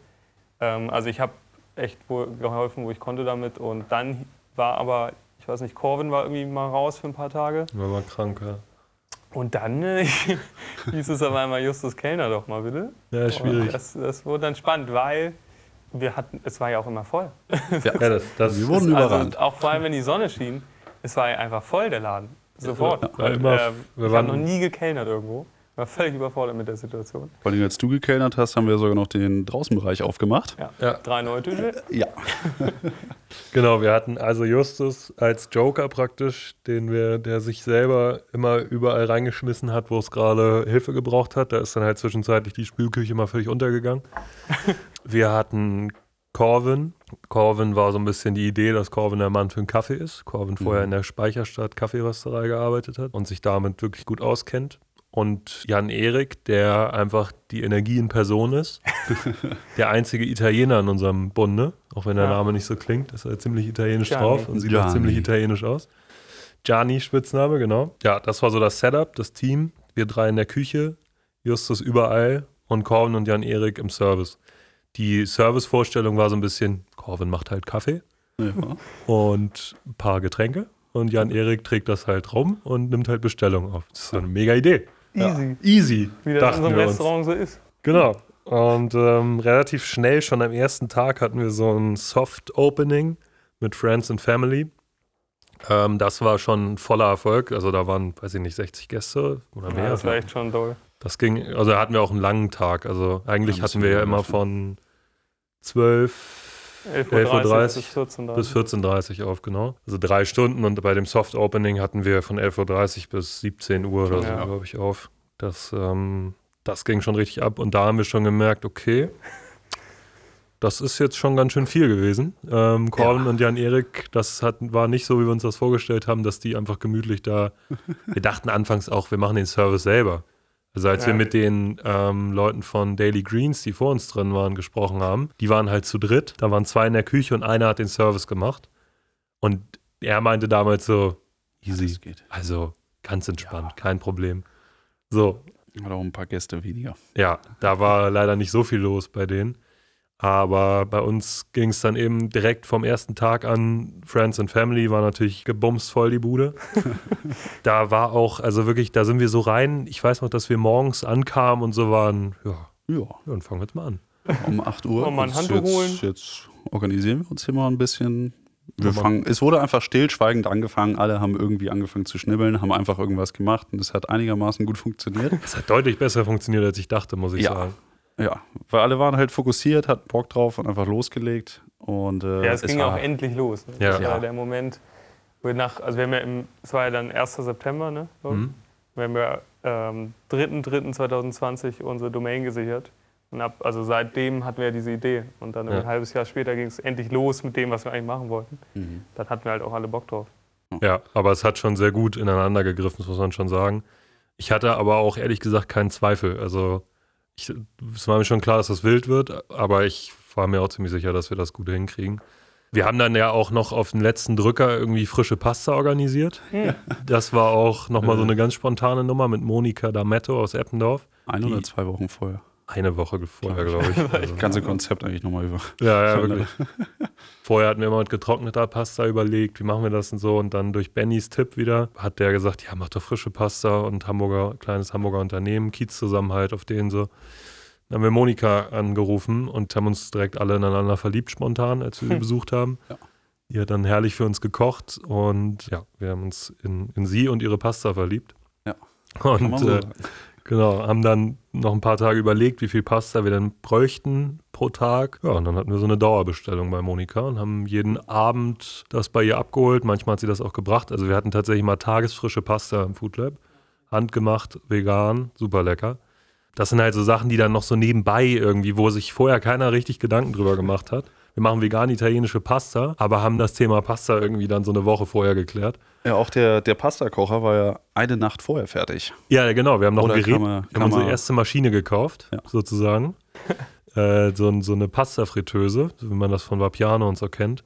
Ähm, also ich habe echt geholfen, wo ich konnte damit. Und dann war aber, ich weiß nicht, Corvin war irgendwie mal raus für ein paar Tage. War mal krank, ja. Und dann äh, hieß es auf einmal Justus Kellner doch mal bitte. Ja, schwierig. Das, das wurde dann spannend, weil wir hatten, es war ja auch immer voll. Ja, das, das Wir wurden überrannt. Also auch vor allem, wenn die Sonne schien, es war ja einfach voll der Laden. Sofort. war immer- ähm, wir ich habe waren- noch nie gekellnert irgendwo. War völlig überfordert mit der Situation. Vor allem, als du gekellnert hast, haben wir sogar noch den Draußenbereich aufgemacht. Ja. Ja. Drei neue Tische. Ja. Genau, wir hatten also Justus als Joker praktisch, den wir, der sich selber immer überall reingeschmissen hat, wo es gerade Hilfe gebraucht hat. Da ist dann halt zwischenzeitlich die Spülküche mal völlig untergegangen. wir hatten Corvin. Corvin war so ein bisschen die Idee, dass Corvin der Mann für einen Kaffee ist. Corvin vorher in der Speicherstadt Kaffeerösterei gearbeitet hat und sich damit wirklich gut auskennt. Und Jan Erik, der einfach die Energie in Person ist. der einzige Italiener in unserem Bunde, auch wenn der Ja. Name nicht so klingt, ist er ziemlich italienisch Gianni. drauf und sieht auch Gianni. ziemlich italienisch aus. Gianni Spitzname, genau. Ja, das war so das Setup, das Team. Wir drei in der Küche, Justus überall und Corvin und Jan Erik im Service. Die Servicevorstellung war so ein bisschen, Corvin macht halt Kaffee ja. und ein paar Getränke und Jan Erik trägt das halt rum und nimmt halt Bestellungen auf. Das ist so eine mega Idee. Easy. Easy, Wie das in so einem wir uns. Restaurant so ist. Genau. Und ähm, relativ schnell, schon am ersten Tag, hatten wir so ein Soft-Opening mit Friends and Family. Ähm, das war schon ein voller Erfolg. Also da waren, weiß ich nicht, 60 Gäste oder mehr. Ja, das war echt schon doll. Das ging, also da hatten wir auch einen langen Tag. Also eigentlich Ja, hatten wir ja immer von 12 11.30 11.30 Uhr bis 14.30 Uhr. bis 14.30 Uhr auf, genau. Also drei Stunden und bei dem Soft Opening hatten wir von 11.30 Uhr bis 17 Uhr oder so, Ja. glaube ich, auf. Das, ähm, das ging schon richtig ab und da haben wir schon gemerkt, okay, das ist jetzt schon ganz schön viel gewesen. Ähm, Corbin und Jan-Erik, das hat, war nicht so, wie wir uns das vorgestellt haben, dass die einfach gemütlich da. Wir dachten anfangs auch, wir machen den Service selber. Also als Ja. wir mit den ähm, Leuten von Daily Greens, die vor uns drin waren, gesprochen haben, die waren halt zu dritt. Da waren zwei in der Küche und einer hat den Service gemacht. Und er meinte damals so, easy, geht. also ganz entspannt, kein Problem. So, Hat auch ein paar Gäste weniger. ja, da war leider nicht so viel los bei denen. Aber bei uns ging es dann eben direkt vom ersten Tag an. Friends and Family war natürlich gebumst voll die Bude. da war auch, also wirklich, da sind wir so rein. Ich weiß noch, dass wir morgens ankamen und so waren, ja, Ja, dann fangen wir jetzt mal an. um 8 Uhr. Wollen wir ein Jetzt- Handtuch jetzt, holen? Jetzt organisieren wir uns hier mal ein bisschen. Wir fangen, es wurde einfach stillschweigend angefangen. Alle haben irgendwie angefangen zu schnibbeln, haben einfach irgendwas gemacht und es hat einigermaßen gut funktioniert. Das hat deutlich besser funktioniert, als ich dachte, muss ich Ja. sagen. Ja, weil alle waren halt fokussiert, hatten Bock drauf und einfach losgelegt. Und, äh, Ja, es ging auch endlich los. Ne? Ja. Das war Ja. der Moment, wo wir nach, also wir haben ja im, es war ja dann 1. September, ne? Mhm. Wir haben ja ähm, 3.3.2020 unsere Domain gesichert. Und ab, also seitdem hatten wir ja diese Idee. Und dann Ja. ein halbes Jahr später ging es endlich los mit dem, was wir eigentlich machen wollten. Mhm. Dann hatten wir halt auch alle Bock drauf. Ja, aber es hat schon sehr gut ineinander gegriffen, das muss man schon sagen. Ich hatte aber auch ehrlich gesagt keinen Zweifel. Also ich, es war mir schon klar, dass das wild wird, aber ich war mir auch ziemlich sicher, dass wir das gut hinkriegen. Wir haben dann ja auch noch auf den letzten Drücker irgendwie frische Pasta organisiert. Das war auch nochmal so eine ganz spontane Nummer mit Monika D'Ametto aus Eppendorf. Ein oder zwei Wochen vorher. Eine Woche vorher, glaube ich. Also, Das ganze Konzept eigentlich nochmal über. ja, ja, wirklich. Vorher hatten wir immer mit getrockneter Pasta überlegt, wie machen wir das und so. Und dann durch Bennys Tipp wieder hat der gesagt, ja, mach doch frische Pasta und Hamburger, kleines Hamburger Unternehmen, Kiezzusammenhalt auf denen so. Dann haben wir Monika angerufen und haben uns direkt alle ineinander verliebt spontan, als wir sie besucht haben. Ja. Die hat dann herrlich für uns gekocht und ja, wir haben uns in, in sie und ihre Pasta verliebt. Ja. Und so äh, genau, haben dann noch ein paar Tage überlegt, wie viel Pasta wir denn bräuchten pro Tag. Ja, und dann hatten wir so eine Dauerbestellung bei Monika und haben jeden Abend das bei ihr abgeholt. Manchmal hat sie das auch gebracht. Also wir hatten tatsächlich mal tagesfrische Pasta im Food Lab. Handgemacht, vegan, super lecker. Das sind halt so Sachen, die dann noch so nebenbei irgendwie, wo sich vorher keiner richtig Gedanken drüber gemacht hat. Wir machen vegan italienische Pasta, aber haben das Thema Pasta irgendwie dann so eine Woche vorher geklärt. Ja, auch der, der Pastakocher war ja eine Nacht vorher fertig. Ja, genau. Wir haben noch Oder ein Gerät, kann man- wir kann haben unsere erste Maschine gekauft, Ja. sozusagen. äh, so, so eine Pasta-Fritteuse, wie man das von Vapiano und so kennt.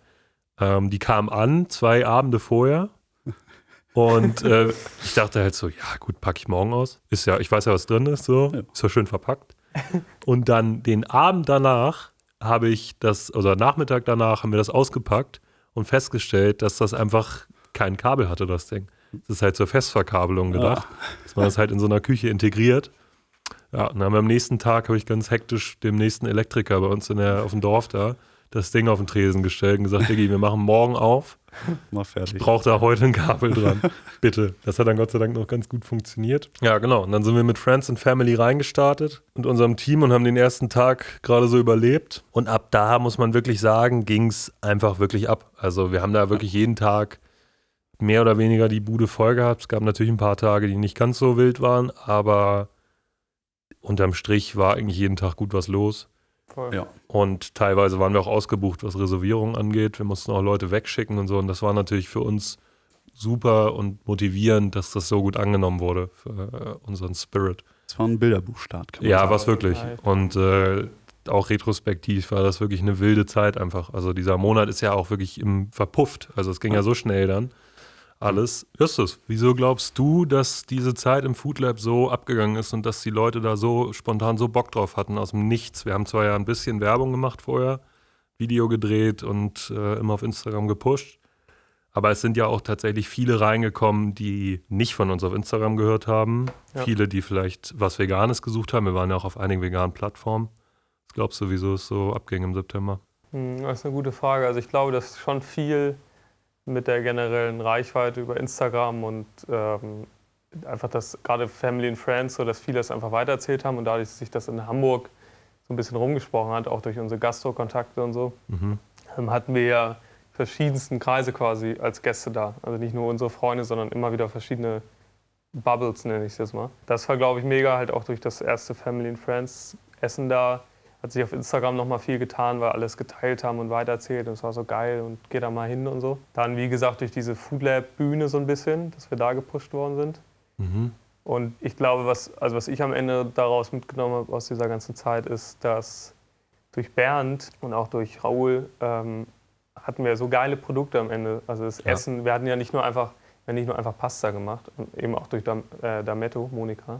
Ähm, die kam an, zwei Abende vorher. Und äh, ich dachte halt so, ja gut, packe ich morgen aus. Ist ja, ich weiß ja, was drin ist, so. Ja. Ist ja schön verpackt. Und dann den Abend danach habe ich das, oder Nachmittag danach haben wir das ausgepackt und festgestellt, dass das einfach kein Kabel hatte, das Ding. Das ist halt zur Festverkabelung gedacht, dass man das halt in so einer Küche integriert. Ja, und dann am nächsten Tag habe ich ganz hektisch dem nächsten Elektriker bei uns in der, auf dem Dorf da das Ding auf den Tresen gestellt und gesagt, Diggi, wir machen morgen auf. Mal fertig. Ich brauche da heute ein Kabel dran. Bitte. Das hat dann Gott sei Dank noch ganz gut funktioniert. Ja, genau. Und dann sind wir mit Friends and Family reingestartet und unserem Team und haben den ersten Tag gerade so überlebt. Und ab da muss man wirklich sagen, ging es einfach wirklich ab. Also wir haben da wirklich jeden Tag mehr oder weniger die Bude voll gehabt. Es gab natürlich ein paar Tage, die nicht ganz so wild waren, aber unterm Strich war eigentlich jeden Tag gut was los. Voll. Ja. Und teilweise waren wir auch ausgebucht, was Reservierungen angeht. Wir mussten auch Leute wegschicken und so. Und das war natürlich für uns super und motivierend, dass das so gut angenommen wurde für äh, unseren Spirit. Es war ein Bilderbuchstart. Kann man Ja, sagen. was wirklich. Und äh, auch retrospektiv war das wirklich eine wilde Zeit einfach. Also dieser Monat ist ja auch wirklich im verpufft. Also es ging ja so schnell dann. Alles. Justus, wieso glaubst du, dass diese Zeit im Food Lab so abgegangen ist und dass die Leute da so spontan so Bock drauf hatten aus dem Nichts? Wir haben zwar ja ein bisschen Werbung gemacht vorher, Video gedreht und äh, immer auf Instagram gepusht. Aber es sind ja auch tatsächlich viele reingekommen, die nicht von uns auf Instagram gehört haben. Ja. Viele, die vielleicht was Veganes gesucht haben. Wir waren ja auch auf einigen veganen Plattformen. Was glaubst du, wieso es so abging im September? Hm, Das ist eine gute Frage. Also ich glaube, dass schon viel mit der generellen Reichweite über Instagram und ähm, einfach das gerade Family and Friends, so dass viele das einfach weitererzählt haben und dadurch sich das in Hamburg so ein bisschen rumgesprochen hat, auch durch unsere Gastro-Kontakte und so, Mhm. ähm, hatten wir ja verschiedensten Kreise quasi als Gäste da. Also nicht nur unsere Freunde, sondern immer wieder verschiedene Bubbles, nenne ich es jetzt mal. Das war, glaube ich, mega, halt auch durch das erste Family and Friends Essen da. Hat sich auf Instagram nochmal viel getan, weil alles geteilt haben und weitererzählt. Und es war so geil und geh da mal hin und so. Dann, wie gesagt, durch diese Food Lab Bühne so ein bisschen, dass wir da gepusht worden sind. Mhm. Und ich glaube, was, also was ich am Ende daraus mitgenommen habe aus dieser ganzen Zeit, ist, dass durch Bernd und auch durch Raoul ähm, hatten wir so geile Produkte am Ende. Also das Ja. Essen, wir hatten ja nicht nur einfach, wir nicht nur einfach Pasta gemacht, und eben auch durch Dam, äh, Dametto, Monika.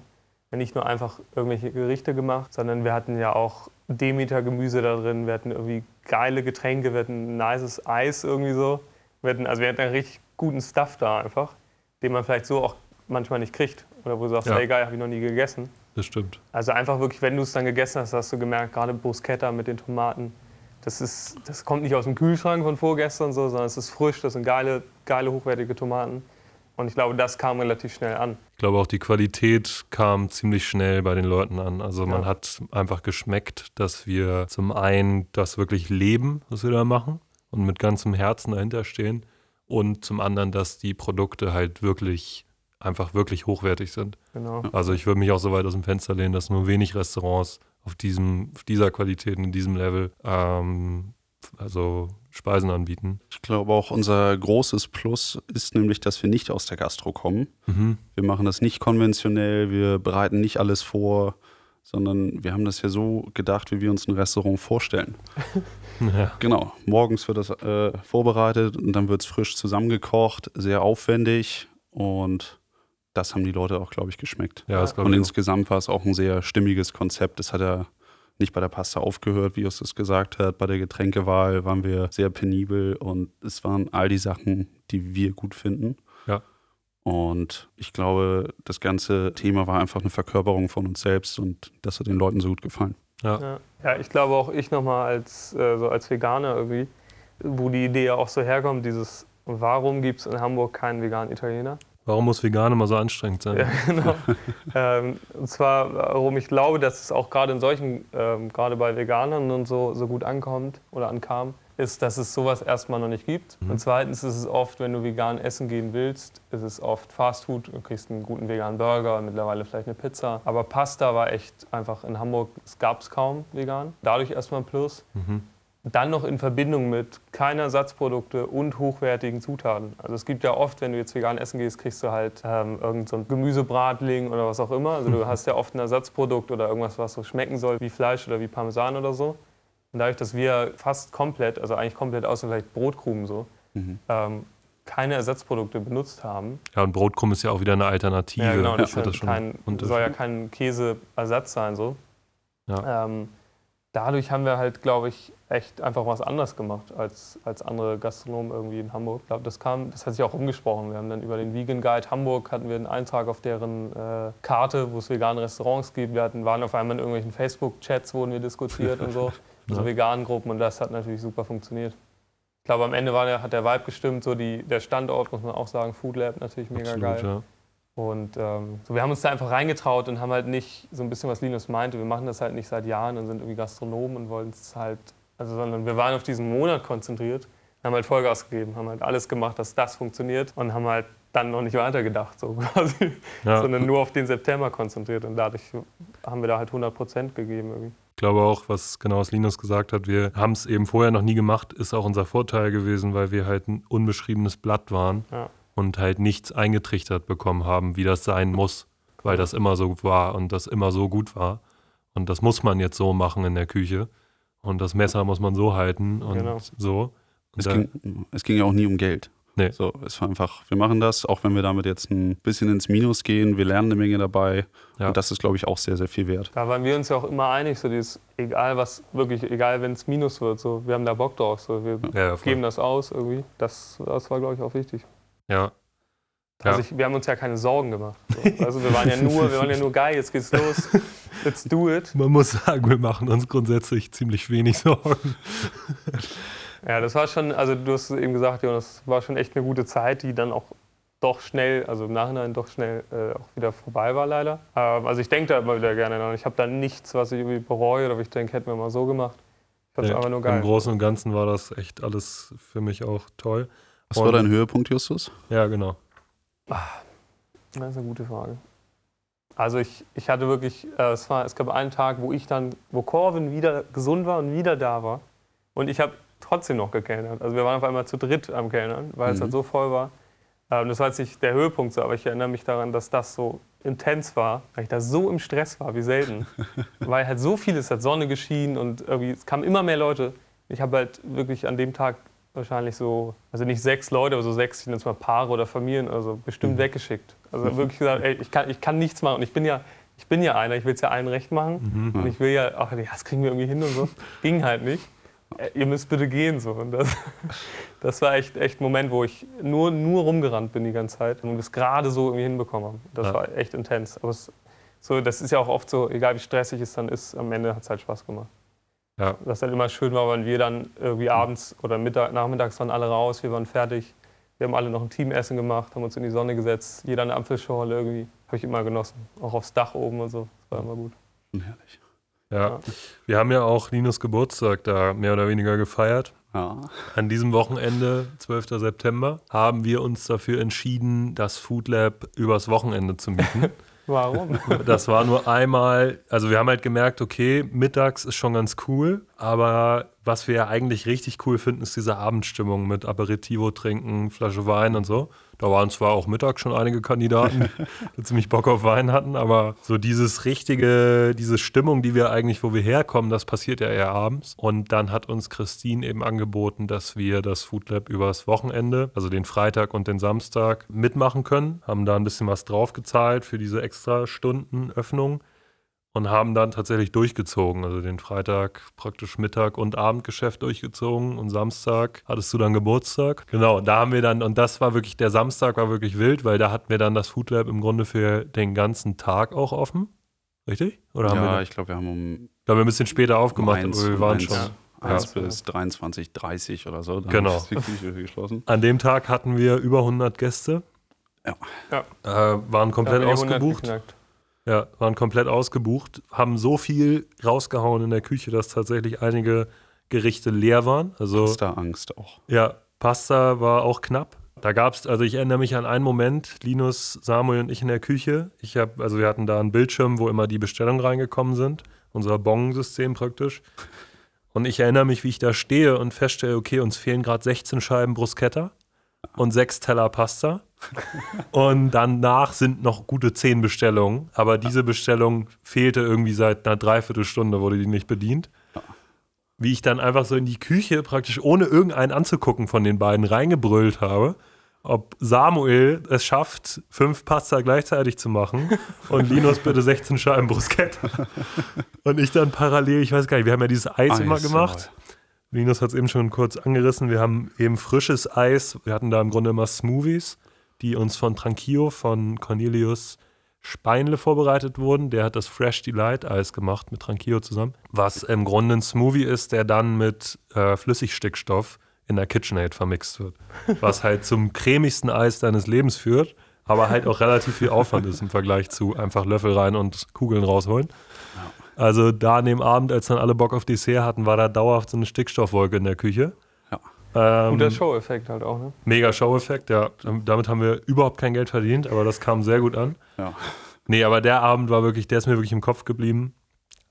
Nicht nur einfach irgendwelche Gerichte gemacht, sondern wir hatten ja auch Demeter-Gemüse da drin, wir hatten irgendwie geile Getränke, wir hatten nices Eis irgendwie so. Wir hatten, also wir hatten einen richtig guten Stuff da einfach, den man vielleicht so auch manchmal nicht kriegt. Oder wo du sagst, Ja. ey geil, habe ich noch nie gegessen. Das stimmt. Also einfach wirklich, wenn du es dann gegessen hast, hast du gemerkt, gerade Bruschetta mit den Tomaten, das, ist, das kommt nicht aus dem Kühlschrank von vorgestern so, sondern es ist frisch, das sind geile, geile hochwertige Tomaten. Und ich glaube, das kam relativ schnell an. Ich glaube auch die Qualität kam ziemlich schnell bei den Leuten an. Also man Ja. hat einfach geschmeckt, dass wir zum einen das wirklich leben, was wir da machen und mit ganzem Herzen dahinter stehen und zum anderen, dass die Produkte halt wirklich einfach wirklich hochwertig sind. Genau. Also ich würde mich auch so weit aus dem Fenster lehnen, dass nur wenig Restaurants auf diesem, auf dieser Qualität und in diesem Level ähm, also Speisen anbieten. Ich glaube auch unser großes Plus ist nämlich, dass wir nicht aus der Gastro kommen. Mhm. Wir machen das nicht konventionell, wir bereiten nicht alles vor, sondern wir haben das ja so gedacht, wie wir uns ein Restaurant vorstellen. Ja. Genau, morgens wird das äh, vorbereitet und dann wird es frisch zusammengekocht, sehr aufwendig und das haben die Leute auch, glaube ich, geschmeckt. Ja, das Und insgesamt war es auch ein sehr stimmiges Konzept. Das hat ja nicht bei der Pasta aufgehört, wie Justus gesagt hat. Bei der Getränkewahl waren wir sehr penibel und es waren all die Sachen, die wir gut finden. Ja. Und ich glaube, das ganze Thema war einfach eine Verkörperung von uns selbst und das hat den Leuten so gut gefallen. Ja. Ja. ja, ich glaube auch ich nochmal als, äh, so als Veganer irgendwie, wo die Idee ja auch so herkommt, dieses, warum gibt es in Hamburg keinen veganen Italiener? Warum muss vegan immer so anstrengend sein? Ja, genau. ähm, und zwar, warum ich glaube, dass es auch gerade in solchen, ähm, gerade bei Veganern und so, so gut ankommt oder ankam, ist, dass es sowas erstmal noch nicht gibt. Mhm. Und zweitens ist es oft, wenn du vegan essen gehen willst, ist es oft Fastfood. Du kriegst einen guten veganen Burger, mittlerweile vielleicht eine Pizza. Aber Pasta war echt einfach in Hamburg, es gab es kaum vegan. Dadurch erstmal ein Plus. Mhm. Dann noch in Verbindung mit keine Ersatzprodukte und hochwertigen Zutaten. Also es gibt ja oft, wenn du jetzt vegan essen gehst, kriegst du halt ähm, irgend so Gemüsebratling oder was auch immer. Also du hast ja oft ein Ersatzprodukt oder irgendwas, was so schmecken soll wie Fleisch oder wie Parmesan oder so. Und dadurch, dass wir fast komplett, also eigentlich komplett außer vielleicht Brotkrumen so, mhm. ähm, keine Ersatzprodukte benutzt haben. Ja, und Brotkrumen ist ja auch wieder eine Alternative. Ja, genau. Das, ja, das kein, soll ja kein Käseersatz sein so. Ja. Ähm, dadurch haben wir halt, glaube ich, echt einfach was anders gemacht als, als andere Gastronomen irgendwie in Hamburg. Ich glaube, das kam, das hat sich auch umgesprochen. Wir haben dann über den Vegan Guide Hamburg hatten wir einen Eintrag auf deren äh, Karte, wo es vegane Restaurants gibt. Wir hatten, waren auf einmal in irgendwelchen Facebook-Chats, wurden wir diskutiert und so. Also ja. veganen Gruppen und das hat natürlich super funktioniert. Ich glaube, am Ende war der, hat der Vibe gestimmt, so die, der Standort, muss man auch sagen, Food Lab natürlich mega Absolut, geil. Ja. Und ähm, so, wir haben uns da einfach reingetraut und haben halt nicht so ein bisschen, was Linus meinte, wir machen das halt nicht seit Jahren und sind irgendwie Gastronomen und wollen es halt, also sondern wir waren auf diesen Monat konzentriert, haben halt Vollgas gegeben, haben halt alles gemacht, dass das funktioniert und haben halt dann noch nicht weitergedacht, so quasi, ja. sondern nur auf den September konzentriert und dadurch haben wir da halt 100 Prozent gegeben irgendwie. Ich glaube auch, was genau was Linus gesagt hat, wir haben es eben vorher noch nie gemacht, ist auch unser Vorteil gewesen, weil wir halt ein unbeschriebenes Blatt waren. Ja und halt nichts eingetrichtert bekommen haben, wie das sein muss, weil das immer so war und das immer so gut war. Und das muss man jetzt so machen in der Küche. Und das Messer muss man so halten und genau. so. Und es, ging, es ging ja auch nie um Geld. Nee. So, es war einfach, wir machen das, auch wenn wir damit jetzt ein bisschen ins Minus gehen, wir lernen eine Menge dabei. Ja. Und das ist, glaube ich, auch sehr, sehr viel wert. Da waren wir uns ja auch immer einig, so dieses, egal was, wirklich, egal wenn es Minus wird, so, wir haben da Bock drauf, so, wir ja, geben das aus irgendwie. Das, das war, glaube ich, auch wichtig. Ja. Also ich, wir haben uns ja keine Sorgen gemacht. So. Also wir waren ja nur, wir waren ja nur geil, jetzt geht's los. Let's do it. Man muss sagen, wir machen uns grundsätzlich ziemlich wenig Sorgen. Ja, das war schon, also du hast eben gesagt, Jonas, das war schon echt eine gute Zeit, die dann auch doch schnell, also im Nachhinein doch schnell äh, auch wieder vorbei war leider. Ähm, also ich denke da immer wieder gerne dran. Ich habe da nichts, was ich irgendwie bereue oder wo ich denke, hätten wir mal so gemacht. Ich fand es ja, einfach nur geil. Im Großen und Ganzen war das echt alles für mich auch toll. Was war dein Höhepunkt, Justus? Ja, genau. Ach, das ist eine gute Frage. Also ich, ich hatte wirklich, äh, es, war, es gab einen Tag, wo ich dann, wo Corvin wieder gesund war und wieder da war. Und ich habe trotzdem noch gekellnert. Also wir waren auf einmal zu dritt am Kellnern, weil mhm. es halt so voll war. Ähm, das war jetzt nicht der Höhepunkt so, aber ich erinnere mich daran, dass das so intens war, weil ich da so im Stress war wie selten. weil halt so viel ist, hat Sonne geschienen und irgendwie, es kamen immer mehr Leute. Ich habe halt wirklich an dem Tag wahrscheinlich so, also nicht sechs Leute, aber so sechs, ich nenne es mal Paare oder Familien, also bestimmt mhm. weggeschickt. Also wirklich gesagt, ey, ich kann, ich kann nichts machen. Und ich bin ja, ich bin ja einer, ich will es ja allen recht machen. Mhm. Und ich will ja, ach, ja, das kriegen wir irgendwie hin und so. Ging halt nicht. Äh, ihr müsst bitte gehen. So. Und das, das war echt, echt ein Moment, wo ich nur, nur rumgerannt bin die ganze Zeit und es gerade so irgendwie hinbekommen habe. Das ja. war echt intens. Aber es, so, das ist ja auch oft so, egal wie stressig es dann ist, am Ende hat es halt Spaß gemacht. Ja. Was dann immer schön war, wenn wir dann irgendwie abends oder Mittag, nachmittags waren alle raus, wir waren fertig. Wir haben alle noch ein Teamessen gemacht, haben uns in die Sonne gesetzt, jeder eine Apfelschorle irgendwie. Habe ich immer genossen. Auch aufs Dach oben und so. Das war immer gut. Herrlich. Ja. ja. Wir haben ja auch Linus Geburtstag da mehr oder weniger gefeiert. Ja. An diesem Wochenende, 12. September, haben wir uns dafür entschieden, das Food Lab übers Wochenende zu mieten. Warum? Das war nur einmal, also wir haben halt gemerkt, okay, mittags ist schon ganz cool, aber was wir ja eigentlich richtig cool finden, ist diese Abendstimmung mit Aperitivo trinken, Flasche Wein und so. Da waren zwar auch mittags schon einige Kandidaten, die ziemlich Bock auf Wein hatten, aber so dieses richtige, diese Stimmung, die wir eigentlich, wo wir herkommen, das passiert ja eher abends. Und dann hat uns Christine eben angeboten, dass wir das Food Lab übers Wochenende, also den Freitag und den Samstag, mitmachen können. Haben da ein bisschen was draufgezahlt für diese extra Stunden Öffnung und haben dann tatsächlich durchgezogen. Also den Freitag praktisch Mittag und Abendgeschäft durchgezogen und Samstag hattest du dann Geburtstag. Genau, da haben wir dann, und das war wirklich, der Samstag war wirklich wild, weil da hatten wir dann das Food Lab im Grunde für den ganzen Tag auch offen. Richtig? Oder haben ja, wir ich glaube, wir haben um. Da haben wir ein bisschen später aufgemacht, um eins, aber wir waren um schon. 1 bis 23, 30 oder so. Dann Genau. ist die Küche geschlossen. An dem Tag hatten wir über 100 Gäste. Ja. Ja. Äh, waren komplett Da haben wir die 100 ausgebucht. geknackt. Ja, waren komplett ausgebucht. Haben so viel rausgehauen in der Küche, dass tatsächlich einige Gerichte leer waren. Also Ist da Angst auch. ja, Pasta war auch knapp. Da gab es, also ich erinnere mich an einen Moment, Linus, Samuel und ich in der Küche. Ich habe, also wir hatten da einen Bildschirm, wo immer die Bestellungen reingekommen sind, unser Bong-System praktisch. Und ich erinnere mich, wie ich da stehe und feststelle, okay, uns fehlen gerade 16 Scheiben Bruschetta und sechs Teller Pasta. Und danach sind noch gute zehn Bestellungen. Aber diese Bestellung fehlte irgendwie seit einer Dreiviertelstunde, wurde die nicht bedient. Wie ich dann einfach so in die Küche praktisch ohne irgendeinen anzugucken von den beiden reingebrüllt habe, ob Samuel es schafft, fünf Pasta gleichzeitig zu machen und Linus bitte 16 Scheiben Bruschetta. Und ich dann parallel, ich weiß gar nicht, wir haben ja dieses Eis, Eis, immer gemacht. Linus hat es eben schon kurz angerissen. Wir haben eben frisches Eis. Wir hatten da im Grunde immer Smoothies, die uns von Tranquillo, von Cornelius Speinle vorbereitet wurden. Der hat das Fresh Delight Eis gemacht mit Tranquillo zusammen. Was im Grunde ein Smoothie ist, der dann mit äh, Flüssigstickstoff in der KitchenAid vermixt wird. Was halt zum cremigsten Eis deines Lebens führt, aber halt auch relativ viel Aufwand ist im Vergleich zu einfach Löffel rein und Kugeln rausholen. Also da an dem Abend, als dann alle Bock auf Dessert hatten, war da dauerhaft so eine Stickstoffwolke in der Küche. Ja. Ähm, Guter Show-Effekt halt auch, ne? mega Show-Effekt, ja. Damit haben wir überhaupt kein Geld verdient, aber das kam sehr gut an. Ja. Nee, aber der Abend war wirklich, der ist mir wirklich im Kopf geblieben.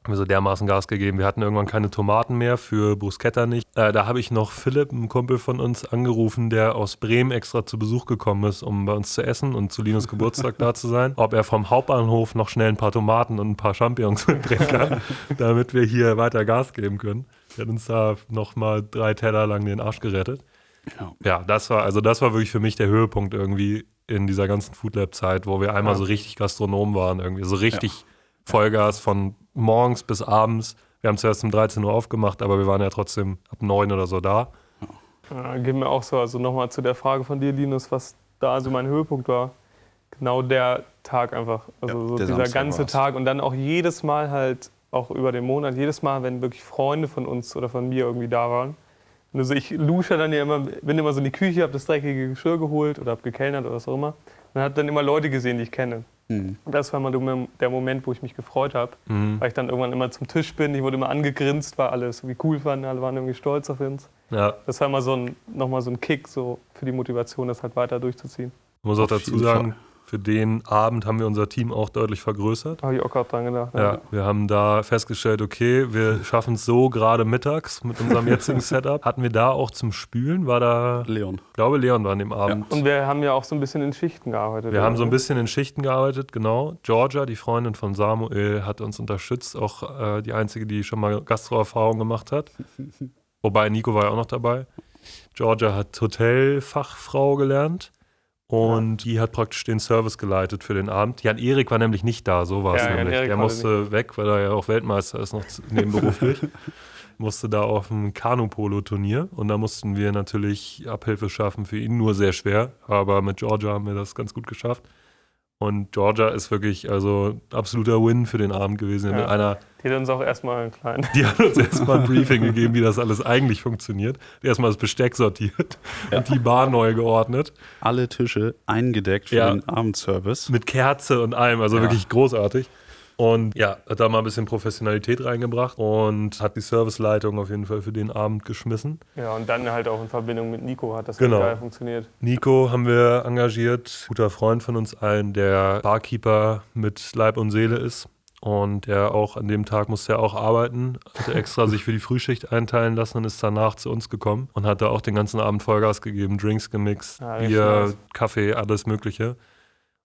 Haben wir so dermaßen Gas gegeben. Wir hatten irgendwann keine Tomaten mehr, für Bruschetta nicht. Äh, da habe ich noch Philipp, einen Kumpel von uns, angerufen, der aus Bremen extra zu Besuch gekommen ist, um bei uns zu essen und zu Linus Geburtstag da zu sein. Ob er vom Hauptbahnhof noch schnell ein paar Tomaten und ein paar Champignons mitbringen kann, damit wir hier weiter Gas geben können. Der hat uns da noch mal drei Teller lang den Arsch gerettet. Ja. Ja, das war, also das war wirklich für mich der Höhepunkt irgendwie in dieser ganzen Food Lab Zeit, wo wir einmal Ja. so richtig Gastronom waren, irgendwie so richtig Vollgas von morgens bis abends. Wir haben zuerst um 13 Uhr aufgemacht, aber wir waren ja trotzdem ab 9 oder so da. Ja, geht mir auch so. Also nochmal zu der Frage von dir, Linus, was da also mein Höhepunkt war. Genau der Tag einfach. Also Ja, so dieser Samstag ganze war's. Tag und dann auch jedes Mal halt, auch über den Monat, jedes Mal, wenn wirklich Freunde von uns oder von mir irgendwie da waren. Und also ich lusche dann ja immer, bin immer so in die Küche, habe das dreckige Geschirr geholt oder habe gekellnert oder was auch immer. Und habe dann immer Leute gesehen, die ich kenne. Hm. Und das war mal der- Moment, wo ich mich gefreut habe. Mhm. Weil ich dann irgendwann immer zum Tisch bin, ich wurde immer angegrinst, weil alle es irgendwie cool fanden, alle waren irgendwie stolz auf uns. Ja, Das war immer so ein, nochmal so ein Kick so für die Motivation, das halt weiter durchzuziehen. ich muss auch dazu sagen, Fall. Für den Abend haben wir unser Team auch deutlich vergrößert. Habe ich auch gerade dran gedacht. Ja, wir haben da festgestellt, okay, wir schaffen es so gerade mittags mit unserem jetzigen Setup. Hatten wir da auch zum Spülen, war da, Leon. ich glaube, Leon war an dem Abend. Und wir haben ja auch so ein bisschen in Schichten gearbeitet. Wir oder? haben so ein bisschen in Schichten gearbeitet, genau. Georgia, die Freundin von Samuel, hat uns unterstützt, auch äh, die einzige, die schon mal Gastroerfahrung gemacht hat. Wobei Nico war ja auch noch dabei. Georgia hat Hotelfachfrau gelernt und die hat praktisch den Service geleitet für den Abend. Jan Erik war nämlich nicht da, so war es Ja, nämlich. Der musste weg, weil er ja auch Weltmeister ist, noch nebenberuflich. musste da auf ein Kanu-Polo-Turnier und da mussten wir natürlich Abhilfe schaffen für ihn, nur sehr schwer, aber mit Georgia haben wir das ganz gut geschafft. Und Georgia ist wirklich also absoluter Win für den Abend gewesen. Ja. Mit einer, Die hat uns auch erstmal einen kleinen. die hat uns erstmal ein Briefing gegeben, wie das alles eigentlich funktioniert. Erstmal das Besteck sortiert und die Bar neu geordnet. Alle Tische eingedeckt für Ja. den Abendservice. Mit Kerze und allem, also Ja. wirklich großartig. Und ja, hat da mal ein bisschen Professionalität reingebracht und hat die Serviceleitung auf jeden Fall für den Abend geschmissen. Ja, und dann halt auch in Verbindung mit Nico hat das Genau. geil funktioniert. Nico haben wir engagiert, guter Freund von uns allen, der Barkeeper mit Leib und Seele ist. Und der auch an dem Tag musste er auch arbeiten, hatte extra sich für die Frühschicht einteilen lassen und ist danach zu uns gekommen und hat da auch den ganzen Abend Vollgas gegeben, Drinks gemixt, Ja, richtig Bier. Kaffee, alles Mögliche.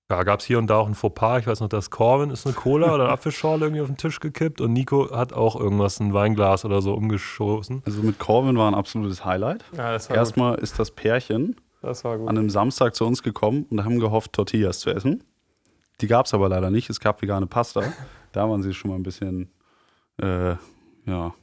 Ja, gab es hier und da auch ein Fauxpas. Ich weiß noch, dass Corvin ist eine Cola oder eine Apfelschorle irgendwie auf den Tisch gekippt und Nico hat auch irgendwas, ein Weinglas oder so umgeschossen. Also mit Corvin war ein absolutes Highlight. Ja, das war Erstmal ist das Pärchen gut. Das war gut. an einem Samstag zu uns gekommen und haben gehofft, Tortillas zu essen. Die gab es aber leider nicht. Es gab vegane Pasta. Da waren sie schon mal ein bisschen, äh, ja,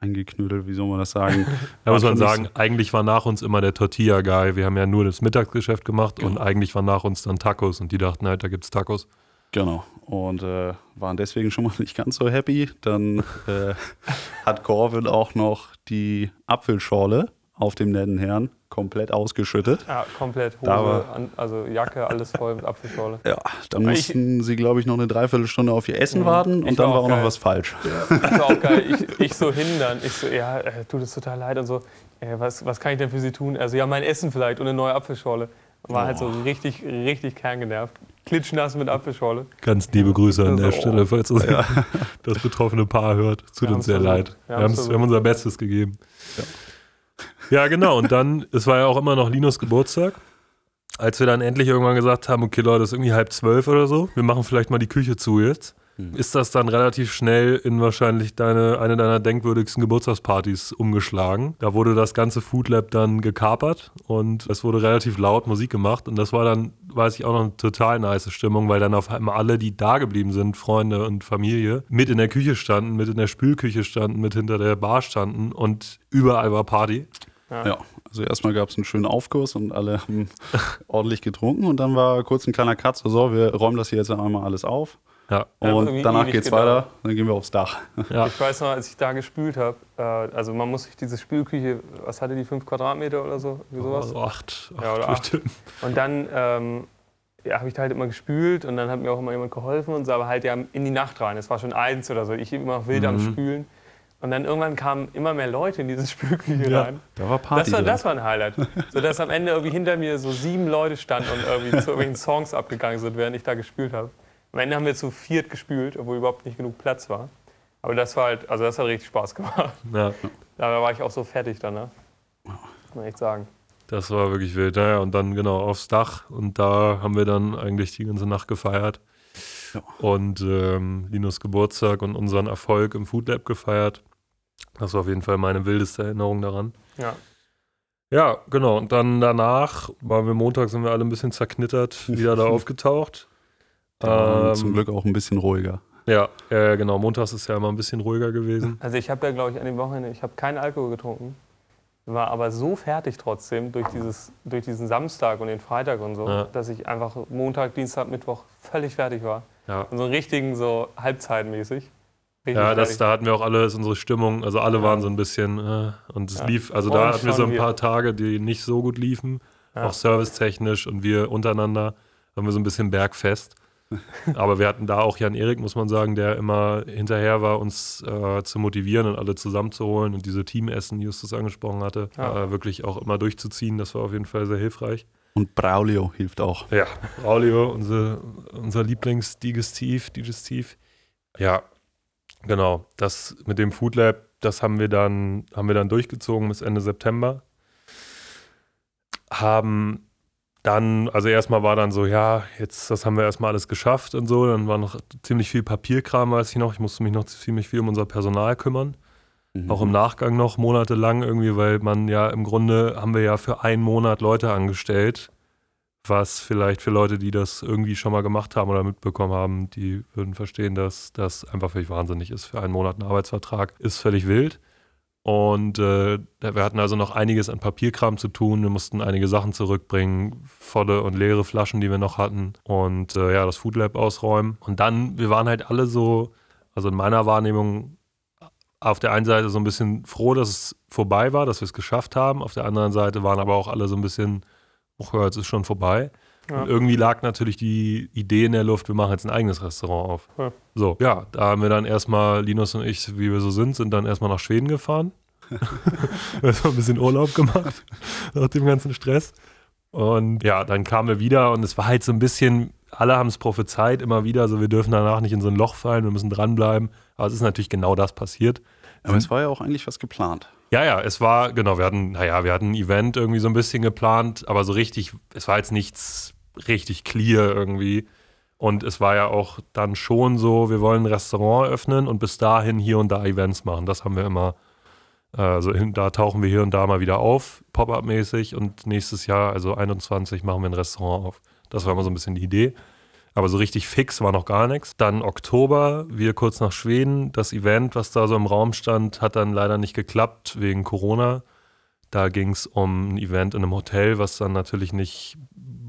eingeknödelt, wie soll man das sagen? Da muss man sagen, eigentlich war nach uns immer der Tortilla-Guy. Wir haben ja nur das Mittagsgeschäft gemacht und eigentlich war nach uns dann Tacos und die dachten halt, da gibt's Tacos. Genau. Und äh, waren deswegen schon mal nicht ganz so happy. Dann äh, hat Corvin auch noch die Apfelschorle auf dem netten Herrn komplett ausgeschüttet. Ja, komplett Da Hose, war- an, also Jacke, alles voll mit Apfelschorle. Ja, da mussten sie, glaube ich, noch eine Dreiviertelstunde auf ihr Essen Mhm. warten und dann war auch auch noch geil. was falsch. Das war auch geil. Ich, ich so hindern. Ich so, ja, äh, tut es total leid und so. Äh, was, was kann ich denn für Sie tun? Also, ja, mein Essen vielleicht und eine neue Apfelschorle. War halt so richtig, richtig kerngenervt. Klitschnass mit Apfelschorle. Ganz liebe Grüße an der Also, Stelle, falls das, das betroffene Paar hört. Tut Wir uns sehr leid. Wir Wir, wir haben unser Bestes gegeben. Ja. Genau. Und dann, es war ja auch immer noch Linus Geburtstag. Als wir dann endlich irgendwann gesagt haben, okay Leute, es ist irgendwie halb zwölf oder so, wir machen vielleicht mal die Küche zu jetzt, Mhm. ist das dann relativ schnell in wahrscheinlich deine, eine deiner denkwürdigsten Geburtstagspartys umgeschlagen. Da wurde das ganze Food Lab dann gekapert und es wurde relativ laut Musik gemacht und das war dann, weiß ich auch noch, eine total nice Stimmung, weil dann auf einmal alle, die da geblieben sind, Freunde und Familie, mit in der Küche standen, mit in der Spülküche standen, mit hinter der Bar standen und überall war Party. Ja, also erstmal gab es einen schönen Aufkurs und alle haben ordentlich getrunken und dann war kurz ein kleiner Cut, so, so wir räumen das hier jetzt einmal alles auf Ja, Ja, und danach geht's gedauert. weiter, dann gehen wir aufs Dach. ja. Ich weiß noch, als ich da gespült habe, äh, also man muss sich diese Spülküche, was hatte die, fünf Quadratmeter oder so? Sowas? Also acht, acht Ja, oder acht. Und dann ähm, ja, habe ich da halt immer gespült und dann hat mir auch immer jemand geholfen und so, aber halt ja in die Nacht rein. Es war schon eins oder so. Ich immer wild am Mhm. Spülen. Und dann irgendwann kamen immer mehr Leute in diese Spülküche Ja. rein. Da war Party Das war, drin. das war ein Highlight. So dass am Ende irgendwie hinter mir so sieben Leute standen und irgendwie zu irgendwelchen Songs abgegangen sind, während ich da gespült habe. Am Ende haben wir zu viert gespült, obwohl überhaupt nicht genug Platz war. Aber das war halt, also das hat richtig Spaß gemacht. Ja. Da war ich auch so fertig danach. Muss man echt sagen. Das war wirklich wild. Naja, und dann genau aufs Dach. Und da haben wir dann eigentlich die ganze Nacht gefeiert. Ja. Und ähm, Linus Geburtstag und unseren Erfolg im Food Lab gefeiert. Das war auf jeden Fall meine wildeste Erinnerung daran. Ja. Ja, genau. Und dann danach waren wir Montag, sind wir alle ein bisschen zerknittert, wieder da aufgetaucht. Ähm, zum Glück auch ein bisschen ruhiger. Ja, ja, genau. Montags ist ja immer ein bisschen ruhiger gewesen. Also ich habe ja, glaube ich, an dem Wochenende, ich habe keinen Alkohol getrunken, war aber so fertig trotzdem durch, dieses, durch diesen Samstag und den Freitag und so, Ja. dass ich einfach Montag, Dienstag, Mittwoch völlig fertig war. Ja. Und so einen richtigen, so halbzeitmäßig. Richtig Ja, das, da hatten wir auch alles unsere Stimmung, also alle Ja. waren so ein bisschen, äh, und es Ja. lief, also Und da hatten wir so ein wir. paar Tage, die nicht so gut liefen, Ja. auch servicetechnisch und wir untereinander haben wir so ein bisschen bergfest. Aber wir hatten da auch Jan Erik, muss man sagen, der immer hinterher war, uns äh, zu motivieren und alle zusammenzuholen und diese Teamessen, die Justus angesprochen hatte, Ja. äh, wirklich auch immer durchzuziehen. Das war auf jeden Fall sehr hilfreich. Und Braulio hilft auch. Ja, Braulio, unser, unser Lieblingsdigestiv, Digestiv. Ja, genau. Das mit dem Food Lab, das haben wir dann, haben wir dann durchgezogen bis Ende September. Haben dann, also erstmal war dann so, ja, jetzt, das haben wir erstmal alles geschafft und so. Dann war noch ziemlich viel Papierkram, weiß ich noch. Ich musste mich noch ziemlich viel um unser Personal kümmern. Mhm. Auch im Nachgang noch monatelang irgendwie, weil man ja im Grunde haben wir ja für einen Monat Leute angestellt, was vielleicht für Leute, die das irgendwie schon mal gemacht haben oder mitbekommen haben, die würden verstehen, dass das einfach völlig wahnsinnig ist. Für einen Monat ein Arbeitsvertrag ist völlig wild. Und äh, wir hatten also noch einiges an Papierkram zu tun. Wir mussten einige Sachen zurückbringen, volle und leere Flaschen, die wir noch hatten. Und äh, ja, das Food Lab ausräumen. Und dann, wir waren halt alle so, also in meiner Wahrnehmung, auf der einen Seite so ein bisschen froh, dass es vorbei war, dass wir es geschafft haben. Auf der anderen Seite waren aber auch alle so ein bisschen, ach ja, jetzt ist schon vorbei. Ja. Und irgendwie lag natürlich die Idee in der Luft, wir machen jetzt ein eigenes Restaurant auf. Ja. So, ja, da haben wir dann erstmal, Linus und ich, wie wir so sind, sind dann erstmal nach Schweden gefahren. erstmal ein bisschen Urlaub gemacht nach dem ganzen Stress. Und ja, dann kamen wir wieder und es war halt so ein bisschen, alle haben es prophezeit immer wieder, so wir dürfen danach nicht in so ein Loch fallen, wir müssen dranbleiben. Aber es ist natürlich genau das passiert. Aber es war ja auch eigentlich was geplant. Ja, ja, es war, genau, wir hatten, naja, wir hatten ein Event irgendwie so ein bisschen geplant, aber so richtig, es war jetzt nichts richtig clear irgendwie. Und es war ja auch dann schon so, wir wollen ein Restaurant öffnen und bis dahin hier und da Events machen. Das haben wir immer, äh, also hin, da tauchen wir hier und da mal wieder auf, Pop-up-mäßig. Und nächstes Jahr, also 21, machen wir ein Restaurant auf. Das war immer so ein bisschen die Idee. Aber so richtig fix war noch gar nichts. Dann Oktober, wir kurz nach Schweden. Das Event, was da so im Raum stand, hat dann leider nicht geklappt wegen Corona. Da ging es um ein Event in einem Hotel, was dann natürlich nicht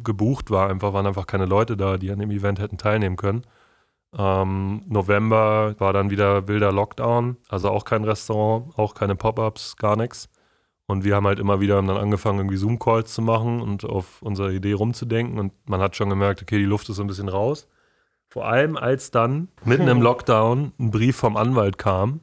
gebucht war. Einfach waren einfach keine Leute da, die an dem Event hätten teilnehmen können. Ähm, November war dann wieder wilder Lockdown, also auch kein Restaurant, auch keine Pop-ups, gar nichts. Und wir haben halt immer wieder dann angefangen, irgendwie Zoom-Calls zu machen und auf unsere Idee rumzudenken. Und man hat schon gemerkt, okay, die Luft ist so ein bisschen raus. Vor allem, als dann mitten im Lockdown ein Brief vom Anwalt kam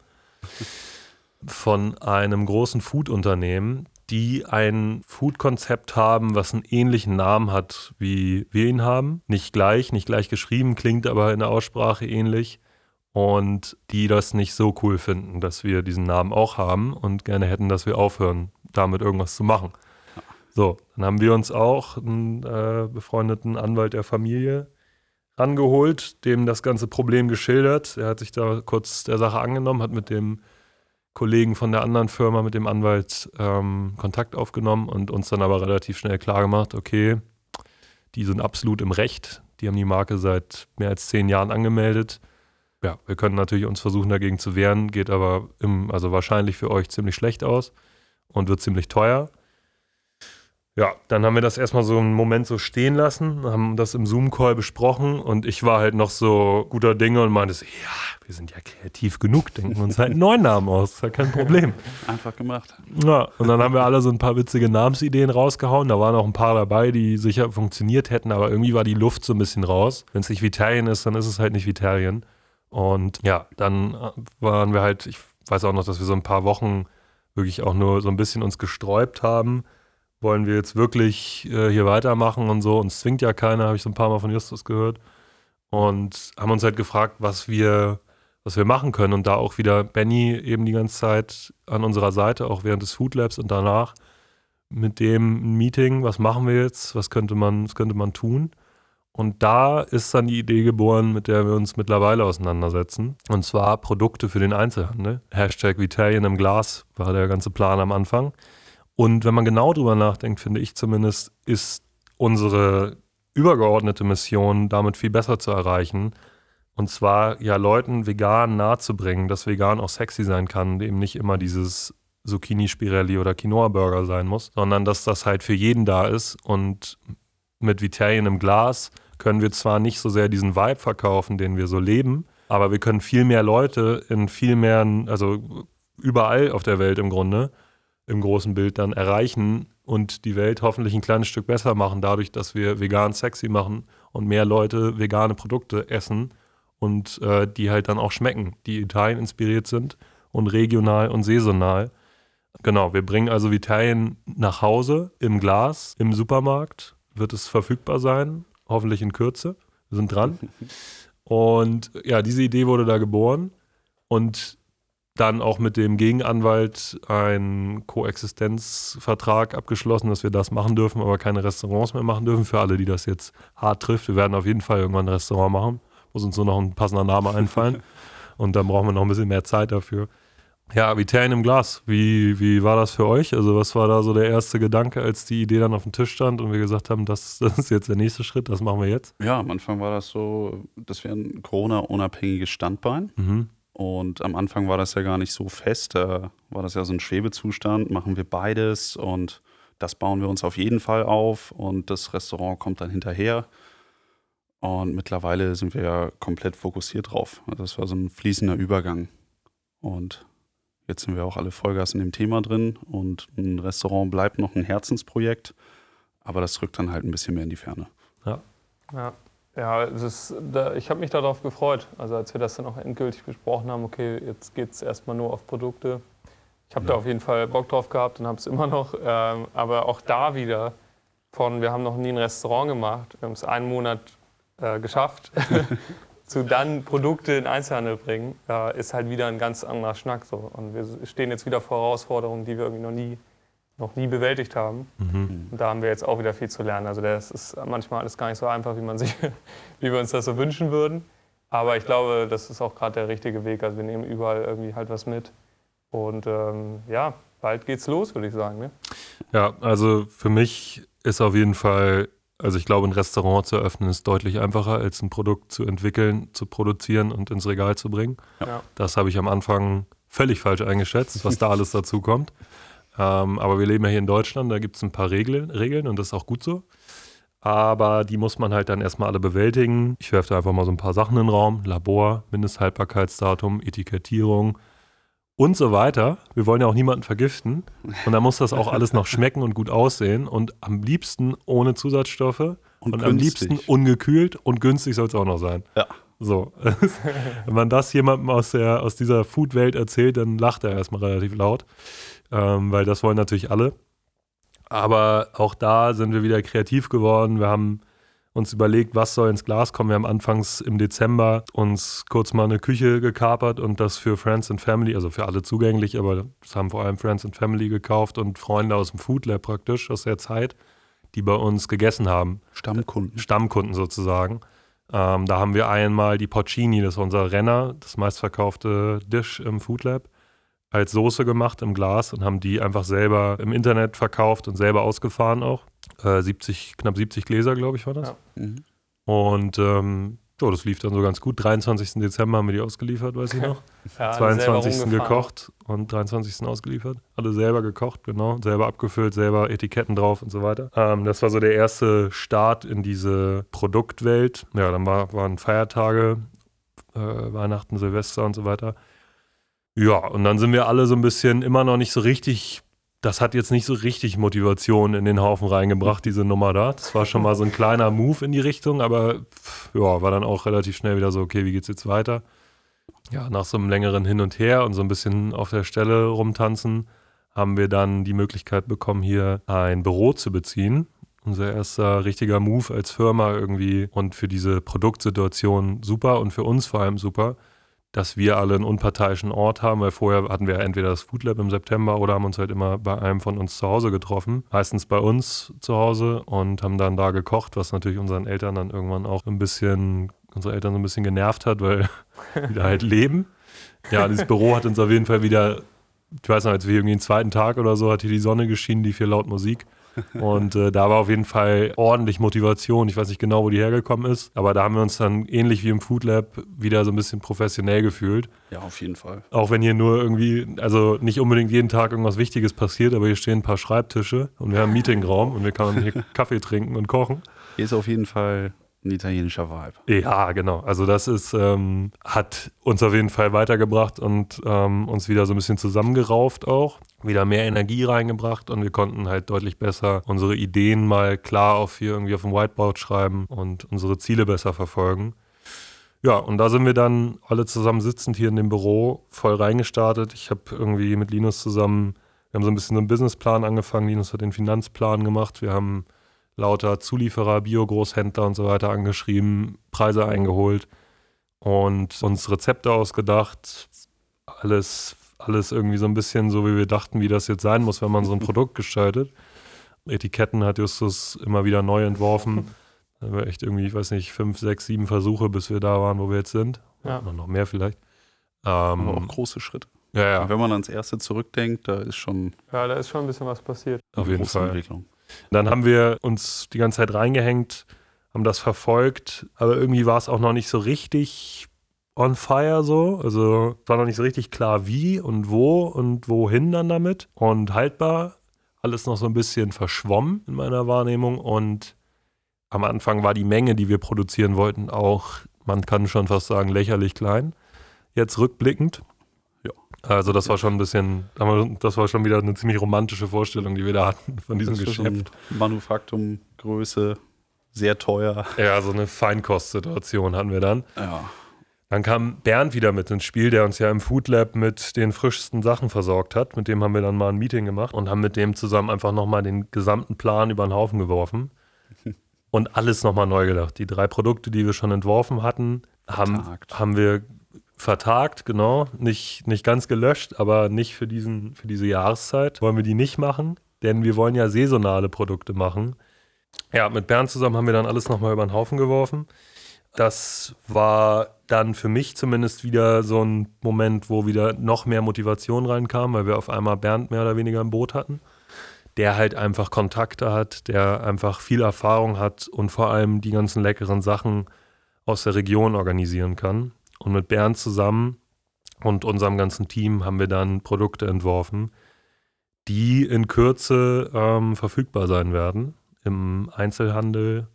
von einem großen Food-Unternehmen, die ein Food-Konzept haben, was einen ähnlichen Namen hat, wie wir ihn haben. Nicht gleich, nicht gleich geschrieben, klingt aber in der Aussprache ähnlich. Und die das nicht so cool finden, dass wir diesen Namen auch haben und gerne hätten, dass wir aufhören, damit irgendwas zu machen. So, dann haben wir uns auch einen äh, befreundeten Anwalt der Familie angeholt, dem das ganze Problem geschildert. Er hat sich da kurz der Sache angenommen, hat mit dem Kollegen von der anderen Firma, mit dem Anwalt ähm, Kontakt aufgenommen und uns dann aber relativ schnell klargemacht, okay, die sind absolut im Recht. Die haben die Marke seit mehr als zehn Jahren angemeldet. Ja, wir können natürlich uns versuchen, dagegen zu wehren, geht aber im, also wahrscheinlich für euch ziemlich schlecht aus und wird ziemlich teuer. Ja, dann haben wir das erstmal so einen Moment so stehen lassen, haben das im Zoom-Call besprochen und ich war halt noch so guter Dinge und meinte so, ja, wir sind ja kreativ genug, denken uns halt einen neuen Namen aus, ist ja kein Problem. Einfach gemacht. Ja, und dann haben wir alle so ein paar witzige Namensideen rausgehauen. Da waren auch ein paar dabei, die sicher funktioniert hätten, aber irgendwie war die Luft so ein bisschen raus. Wenn es nicht Vitalien ist, dann ist es halt nicht Vitalien. Und ja, dann äh, waren wir halt, ich weiß auch noch, dass wir so ein paar Wochen wirklich auch nur so ein bisschen uns gesträubt haben wollen wir jetzt wirklich äh, hier weitermachen und so. Uns zwingt ja keiner, habe ich so ein paar Mal von Justus gehört. Und haben uns halt gefragt, was wir, was wir machen können. Und da auch wieder Benny eben die ganze Zeit an unserer Seite, auch während des Food Labs und danach mit dem Meeting, was machen wir jetzt, was könnte man, was könnte man tun. Und da ist dann die Idee geboren, mit der wir uns mittlerweile auseinandersetzen. Und zwar Produkte für den Einzelhandel. Hashtag Vitalien im Glas war der ganze Plan am Anfang. Und wenn man genau drüber nachdenkt, finde ich zumindest, ist unsere übergeordnete Mission damit viel besser zu erreichen. Und zwar ja Leuten vegan nahezubringen, dass vegan auch sexy sein kann, eben nicht immer dieses Zucchini-Spirelli oder Quinoa-Burger sein muss, sondern dass das halt für jeden da ist. Und mit Vitalien im Glas können wir zwar nicht so sehr diesen Vibe verkaufen, den wir so leben, aber wir können viel mehr Leute in viel mehr, also überall auf der Welt im Grunde, im großen Bild dann erreichen und die Welt hoffentlich ein kleines Stück besser machen, dadurch, dass wir vegan sexy machen und mehr Leute vegane Produkte essen und äh, die halt dann auch schmecken, die Italien inspiriert sind und regional und saisonal. Genau, wir bringen also Vitalien nach Hause im Glas, im Supermarkt wird es verfügbar sein, hoffentlich in Kürze. Wir sind dran. Und ja, diese Idee wurde da geboren und dann auch mit dem Gegenanwalt einen Koexistenzvertrag abgeschlossen, dass wir das machen dürfen, aber keine Restaurants mehr machen dürfen. Für alle, die das jetzt hart trifft, wir werden auf jeden Fall irgendwann ein Restaurant machen. Muss uns nur noch ein passender Name einfallen. Und dann brauchen wir noch ein bisschen mehr Zeit dafür. Ja, Vitalien im Glas. Wie, wie war das für euch? Also, was war da so der erste Gedanke, als die Idee dann auf dem Tisch stand und wir gesagt haben, das, das ist jetzt der nächste Schritt, das machen wir jetzt? Ja, am Anfang war das so, dass wir ein Corona-unabhängiges Standbein. Mhm. Und am Anfang war das ja gar nicht so fest. Da war das ja so ein Schwebezustand. Machen wir beides und das bauen wir uns auf jeden Fall auf und das Restaurant kommt dann hinterher. Und mittlerweile sind wir ja komplett fokussiert drauf. Das war so ein fließender Übergang. Und jetzt sind wir auch alle Vollgas in dem Thema drin. Und ein Restaurant bleibt noch ein Herzensprojekt, aber das rückt dann halt ein bisschen mehr in die Ferne. Ja. Ja. Ja, ist, da, ich habe mich darauf gefreut. Also als wir das dann auch endgültig besprochen haben, okay, jetzt geht es erstmal nur auf Produkte. Ich habe ja. da auf jeden Fall Bock drauf gehabt und habe es immer noch. Ähm, aber auch da wieder von, wir haben noch nie ein Restaurant gemacht, wir haben es einen Monat äh, geschafft, zu dann Produkte in Einzelhandel bringen, ist halt wieder ein ganz anderer Schnack. So. Und wir stehen jetzt wieder vor Herausforderungen, die wir irgendwie noch nie noch nie bewältigt haben. Mhm. Und da haben wir jetzt auch wieder viel zu lernen. Also das ist manchmal alles gar nicht so einfach, wie, man sich, wie wir uns das so wünschen würden. Aber ich glaube, das ist auch gerade der richtige Weg. Also wir nehmen überall irgendwie halt was mit. Und ähm, ja, bald geht's los, würde ich sagen. Ne? Ja, also für mich ist auf jeden Fall, also ich glaube, ein Restaurant zu eröffnen ist deutlich einfacher, als ein Produkt zu entwickeln, zu produzieren und ins Regal zu bringen. Ja. Das habe ich am Anfang völlig falsch eingeschätzt, was da alles dazu kommt. Ähm, aber wir leben ja hier in Deutschland, da gibt es ein paar Regeln, Regeln und das ist auch gut so. Aber die muss man halt dann erstmal alle bewältigen. Ich werfe da einfach mal so ein paar Sachen in den Raum. Labor, Mindesthaltbarkeitsdatum, Etikettierung und so weiter. Wir wollen ja auch niemanden vergiften. Und da muss das auch alles noch schmecken und gut aussehen. Und am liebsten ohne Zusatzstoffe. Und, und am liebsten ungekühlt und günstig soll es auch noch sein. Ja. So. Wenn man das jemandem aus, der, aus dieser Food-Welt erzählt, dann lacht er erstmal relativ laut. Ähm, weil das wollen natürlich alle. Aber auch da sind wir wieder kreativ geworden. Wir haben uns überlegt, was soll ins Glas kommen. Wir haben anfangs im Dezember uns kurz mal eine Küche gekapert und das für Friends and Family, also für alle zugänglich, aber das haben vor allem Friends and Family gekauft und Freunde aus dem Food Lab praktisch aus der Zeit, die bei uns gegessen haben. Stammkunden. Stammkunden sozusagen. Ähm, da haben wir einmal die Porcini, das ist unser Renner, das meistverkaufte Dish im Food Lab als Soße gemacht im Glas und haben die einfach selber im Internet verkauft und selber ausgefahren auch. Äh, 70, knapp 70 Gläser, glaube ich, war das. Ja. Mhm. Und ähm, so, das lief dann so ganz gut. 23. Dezember haben wir die ausgeliefert, weiß ich noch. ja, 22. gekocht und 23. ausgeliefert. Alle selber gekocht, genau. Selber abgefüllt, selber Etiketten drauf und so weiter. Ähm, das war so der erste Start in diese Produktwelt. Ja, dann war, waren Feiertage, äh, Weihnachten, Silvester und so weiter. Ja, und dann sind wir alle so ein bisschen immer noch nicht so richtig, das hat jetzt nicht so richtig Motivation in den Haufen reingebracht, diese Nummer da. Das war schon mal so ein kleiner Move in die Richtung, aber ja, war dann auch relativ schnell wieder so, okay, wie geht's jetzt weiter? Ja, nach so einem längeren Hin und Her und so ein bisschen auf der Stelle rumtanzen, haben wir dann die Möglichkeit bekommen, hier ein Büro zu beziehen. Unser erster richtiger Move als Firma irgendwie und für diese Produktsituation super und für uns vor allem super dass wir alle einen unparteiischen Ort haben, weil vorher hatten wir entweder das Food Lab im September oder haben uns halt immer bei einem von uns zu Hause getroffen. Meistens bei uns zu Hause und haben dann da gekocht, was natürlich unseren Eltern dann irgendwann auch ein bisschen, unsere Eltern so ein bisschen genervt hat, weil die da halt leben. Ja, dieses Büro hat uns auf jeden Fall wieder, ich weiß noch, als wir irgendwie den zweiten Tag oder so, hat hier die Sonne geschienen, die viel laut Musik. Und äh, da war auf jeden Fall ordentlich Motivation. Ich weiß nicht genau, wo die hergekommen ist, aber da haben wir uns dann ähnlich wie im Food Lab wieder so ein bisschen professionell gefühlt. Ja, auf jeden Fall. Auch wenn hier nur irgendwie, also nicht unbedingt jeden Tag irgendwas Wichtiges passiert, aber hier stehen ein paar Schreibtische und wir haben einen Meetingraum und wir können hier Kaffee trinken und kochen. Hier ist auf jeden Fall ein italienischer Vibe. Ja, genau. Also das ist, ähm, hat uns auf jeden Fall weitergebracht und ähm, uns wieder so ein bisschen zusammengerauft auch, wieder mehr Energie reingebracht und wir konnten halt deutlich besser unsere Ideen mal klar auf hier irgendwie auf dem Whiteboard schreiben und unsere Ziele besser verfolgen. Ja, und da sind wir dann alle zusammen sitzend hier in dem Büro voll reingestartet. Ich habe irgendwie mit Linus zusammen, wir haben so ein bisschen so einen Businessplan angefangen. Linus hat den Finanzplan gemacht. Wir haben lauter Zulieferer, Bio-Großhändler und so weiter angeschrieben, Preise eingeholt und uns Rezepte ausgedacht. Alles, alles irgendwie so ein bisschen so, wie wir dachten, wie das jetzt sein muss, wenn man so ein Produkt gestaltet. Etiketten hat Justus immer wieder neu entworfen. Da war echt irgendwie, ich weiß nicht, fünf, sechs, sieben Versuche, bis wir da waren, wo wir jetzt sind. Ja. Oder noch mehr vielleicht. Ähm, Aber auch große Schritte. Ja, ja. Wenn man ans erste zurückdenkt, da ist schon. Ja, da ist schon ein bisschen was passiert. Auf jeden Fall. Entwicklung. Dann haben wir uns die ganze Zeit reingehängt, haben das verfolgt, aber irgendwie war es auch noch nicht so richtig on fire so. Also war noch nicht so richtig klar, wie und wo und wohin dann damit. Und haltbar, alles noch so ein bisschen verschwommen in meiner Wahrnehmung. Und am Anfang war die Menge, die wir produzieren wollten, auch, man kann schon fast sagen, lächerlich klein. Jetzt rückblickend. Also das war schon ein bisschen, das war schon wieder eine ziemlich romantische Vorstellung, die wir da hatten von diesem Geschäft. Manufaktum, Größe, sehr teuer. Ja, so eine Feinkostsituation hatten wir dann. Ja. Dann kam Bernd wieder mit ins Spiel, der uns ja im Food Lab mit den frischsten Sachen versorgt hat. Mit dem haben wir dann mal ein Meeting gemacht und haben mit dem zusammen einfach nochmal den gesamten Plan über den Haufen geworfen und alles nochmal neu gedacht. Die drei Produkte, die wir schon entworfen hatten, haben, haben wir vertagt, genau. Nicht, nicht ganz gelöscht, aber nicht für, diesen, für diese Jahreszeit. Wollen wir die nicht machen, denn wir wollen ja saisonale Produkte machen. Ja, mit Bernd zusammen haben wir dann alles nochmal über den Haufen geworfen. Das war dann für mich zumindest wieder so ein Moment, wo wieder noch mehr Motivation reinkam, weil wir auf einmal Bernd mehr oder weniger im Boot hatten. Der halt einfach Kontakte hat, der einfach viel Erfahrung hat und vor allem die ganzen leckeren Sachen aus der Region organisieren kann. Und mit Bernd zusammen und unserem ganzen Team haben wir dann Produkte entworfen, die in Kürze ähm, verfügbar sein werden im Einzelhandel.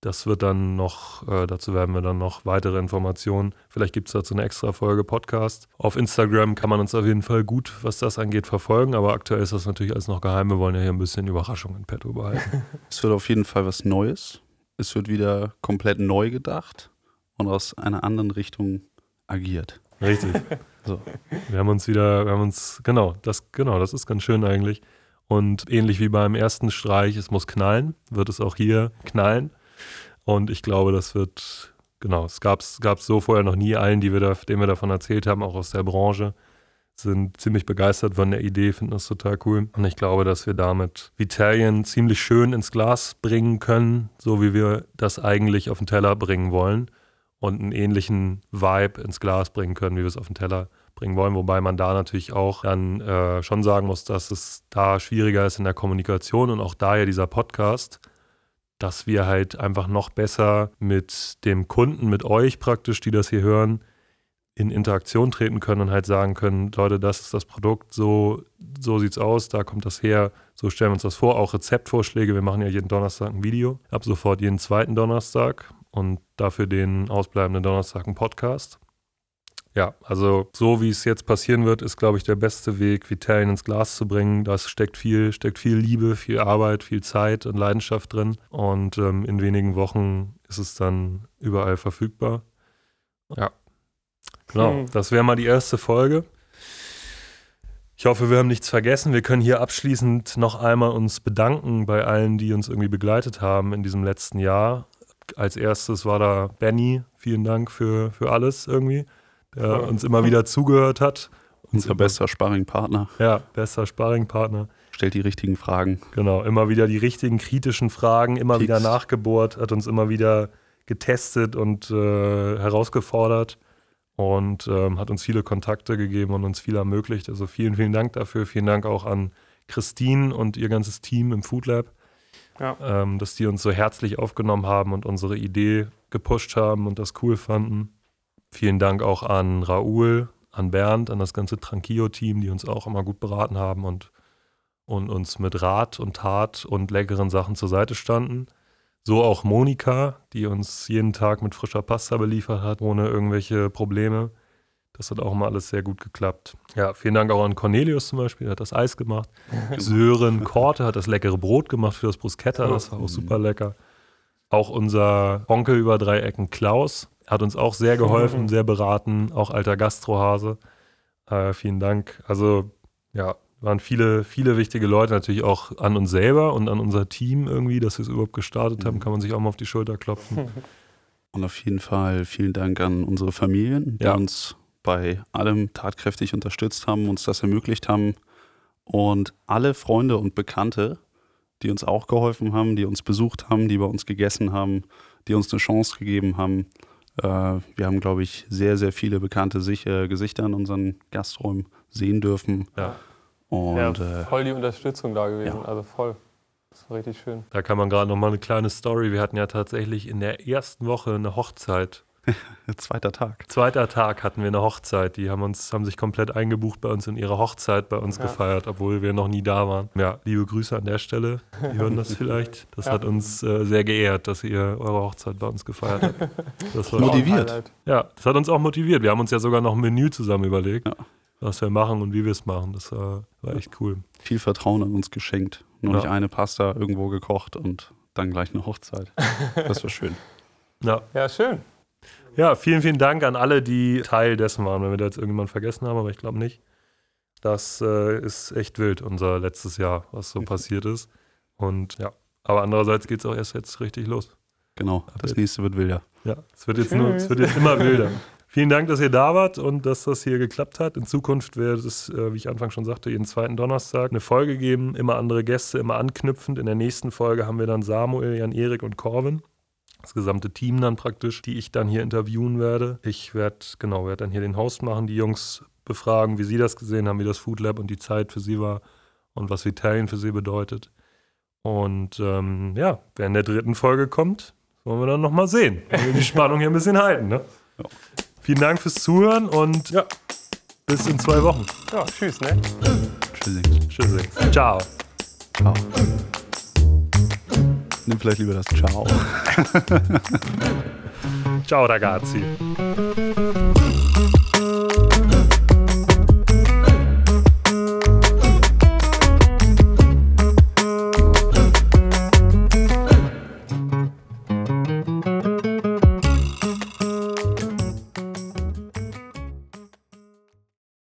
Das wird dann noch, äh, dazu werden wir dann noch weitere Informationen. Vielleicht gibt es dazu eine extra Folge Podcast. Auf Instagram kann man uns auf jeden Fall gut, was das angeht, verfolgen, aber aktuell ist das natürlich alles noch geheim. Wir wollen ja hier ein bisschen Überraschung in petto behalten. es wird auf jeden Fall was Neues. Es wird wieder komplett neu gedacht und aus einer anderen Richtung agiert. Richtig. So. Wir haben uns wieder, wir haben uns, genau, das, genau, das ist ganz schön eigentlich. Und ähnlich wie beim ersten Streich, es muss knallen, wird es auch hier knallen. Und ich glaube, das wird, genau, es gab es so vorher noch nie. Allen, die wir da, denen wir davon erzählt haben, auch aus der Branche, sind ziemlich begeistert von der Idee, finden das total cool. Und ich glaube, dass wir damit Vitalien ziemlich schön ins Glas bringen können, so wie wir das eigentlich auf den Teller bringen wollen und einen ähnlichen Vibe ins Glas bringen können, wie wir es auf den Teller bringen wollen. Wobei man da natürlich auch dann äh, schon sagen muss, dass es da schwieriger ist in der Kommunikation und auch daher dieser Podcast, dass wir halt einfach noch besser mit dem Kunden, mit euch praktisch, die das hier hören, in Interaktion treten können und halt sagen können, Leute, das ist das Produkt, so, so sieht's aus, da kommt das her, so stellen wir uns das vor. Auch Rezeptvorschläge, wir machen ja jeden Donnerstag ein Video, ab sofort jeden zweiten Donnerstag und dafür den ausbleibenden Donnerstag einen Podcast. Ja, also so wie es jetzt passieren wird, ist, glaube ich, der beste Weg, Vitalien ins Glas zu bringen. Da steckt viel, steckt viel Liebe, viel Arbeit, viel Zeit und Leidenschaft drin. Und ähm, in wenigen Wochen ist es dann überall verfügbar. Ja, genau. Hm. Das wäre mal die erste Folge. Ich hoffe, wir haben nichts vergessen. Wir können hier abschließend noch einmal uns bedanken bei allen, die uns irgendwie begleitet haben in diesem letzten Jahr als erstes war da Benny. Vielen Dank für, für alles irgendwie, der ja. uns immer wieder zugehört hat. Unser bester Sparringpartner. Ja, bester Sparringpartner. Stellt die richtigen Fragen. Genau, immer wieder die richtigen kritischen Fragen, immer Kicks. wieder nachgebohrt, hat uns immer wieder getestet und äh, herausgefordert und ähm, hat uns viele Kontakte gegeben und uns viel ermöglicht. Also vielen, vielen Dank dafür. Vielen Dank auch an Christine und ihr ganzes Team im Food Lab ja. ähm, dass die uns so herzlich aufgenommen haben und unsere Idee gepusht haben und das cool fanden. Vielen Dank auch an Raoul, an Bernd, an das ganze Tranquillo-Team, die uns auch immer gut beraten haben und, und uns mit Rat und Tat und leckeren Sachen zur Seite standen. So auch Monika, die uns jeden Tag mit frischer Pasta beliefert hat, ohne irgendwelche Probleme. Das hat auch mal alles sehr gut geklappt. Ja, vielen Dank auch an Cornelius zum Beispiel, der hat das Eis gemacht. Sören Korte hat das leckere Brot gemacht für das Bruschetta, das war auch super lecker. Auch unser Onkel über drei Ecken Klaus hat uns auch sehr geholfen, sehr beraten, auch alter Gastrohase. Äh, vielen Dank. Also ja, waren viele, viele wichtige Leute, natürlich auch an uns selber und an unser Team irgendwie, dass wir es überhaupt gestartet haben, kann man sich auch mal auf die Schulter klopfen. Und auf jeden Fall vielen Dank an unsere Familien, die ja. uns bei allem tatkräftig unterstützt haben, uns das ermöglicht haben. Und alle Freunde und Bekannte, die uns auch geholfen haben, die uns besucht haben, die bei uns gegessen haben, die uns eine Chance gegeben haben. Äh, wir haben, glaube ich, sehr, sehr viele bekannte äh, Gesichter in unseren Gasträumen sehen dürfen. Ja. Und, ja, äh, voll die Unterstützung da gewesen, ja. also voll. Das war richtig schön. Da kann man gerade noch mal eine kleine Story. Wir hatten ja tatsächlich in der ersten Woche eine Hochzeit Zweiter Tag. Zweiter Tag hatten wir eine Hochzeit. Die haben uns, haben sich komplett eingebucht bei uns in ihre Hochzeit bei uns ja. gefeiert, obwohl wir noch nie da waren. Ja, liebe Grüße an der Stelle. Die hören das vielleicht. Das ja. hat uns äh, sehr geehrt, dass ihr eure Hochzeit bei uns gefeiert habt. Das war motiviert. Ja, das hat uns auch motiviert. Wir haben uns ja sogar noch ein Menü zusammen überlegt, ja. was wir machen und wie wir es machen. Das war, war, echt cool. Viel Vertrauen an uns geschenkt. Nur nicht eine Pasta irgendwo gekocht und dann gleich eine Hochzeit. Das war schön. Ja, ja schön. Ja, vielen, vielen Dank an alle, die Teil dessen waren, wenn wir da jetzt irgendjemanden vergessen haben, aber ich glaube nicht. Das äh, ist echt wild, unser letztes Jahr, was so passiert ist. Und ja, aber andererseits geht es auch erst jetzt richtig los. Genau, das nächste wird wilder. Ja, es wird jetzt, nur, es wird jetzt immer wilder. Vielen Dank, dass ihr da wart und dass das hier geklappt hat. In Zukunft wird es, äh, wie ich Anfang schon sagte, jeden zweiten Donnerstag eine Folge geben. Immer andere Gäste, immer anknüpfend. In der nächsten Folge haben wir dann Samuel, Jan Erik und Corvin das gesamte Team dann praktisch, die ich dann hier interviewen werde. Ich werde, genau, werde dann hier den Host machen, die Jungs befragen, wie sie das gesehen haben, wie das Food Lab und die Zeit für sie war und was Italien für sie bedeutet. Und ähm, ja, wer in der dritten Folge kommt, wollen wir dann nochmal sehen. wir die Spannung hier ein bisschen halten. Ne? Ja. Vielen Dank fürs Zuhören und ja, bis in zwei Wochen. Ja, tschüss, ne? Tschüss. Tschüssing. Tschüssing. Ciao. Ciao. Nimm vielleicht lieber das Ciao. Ciao, ragazzi.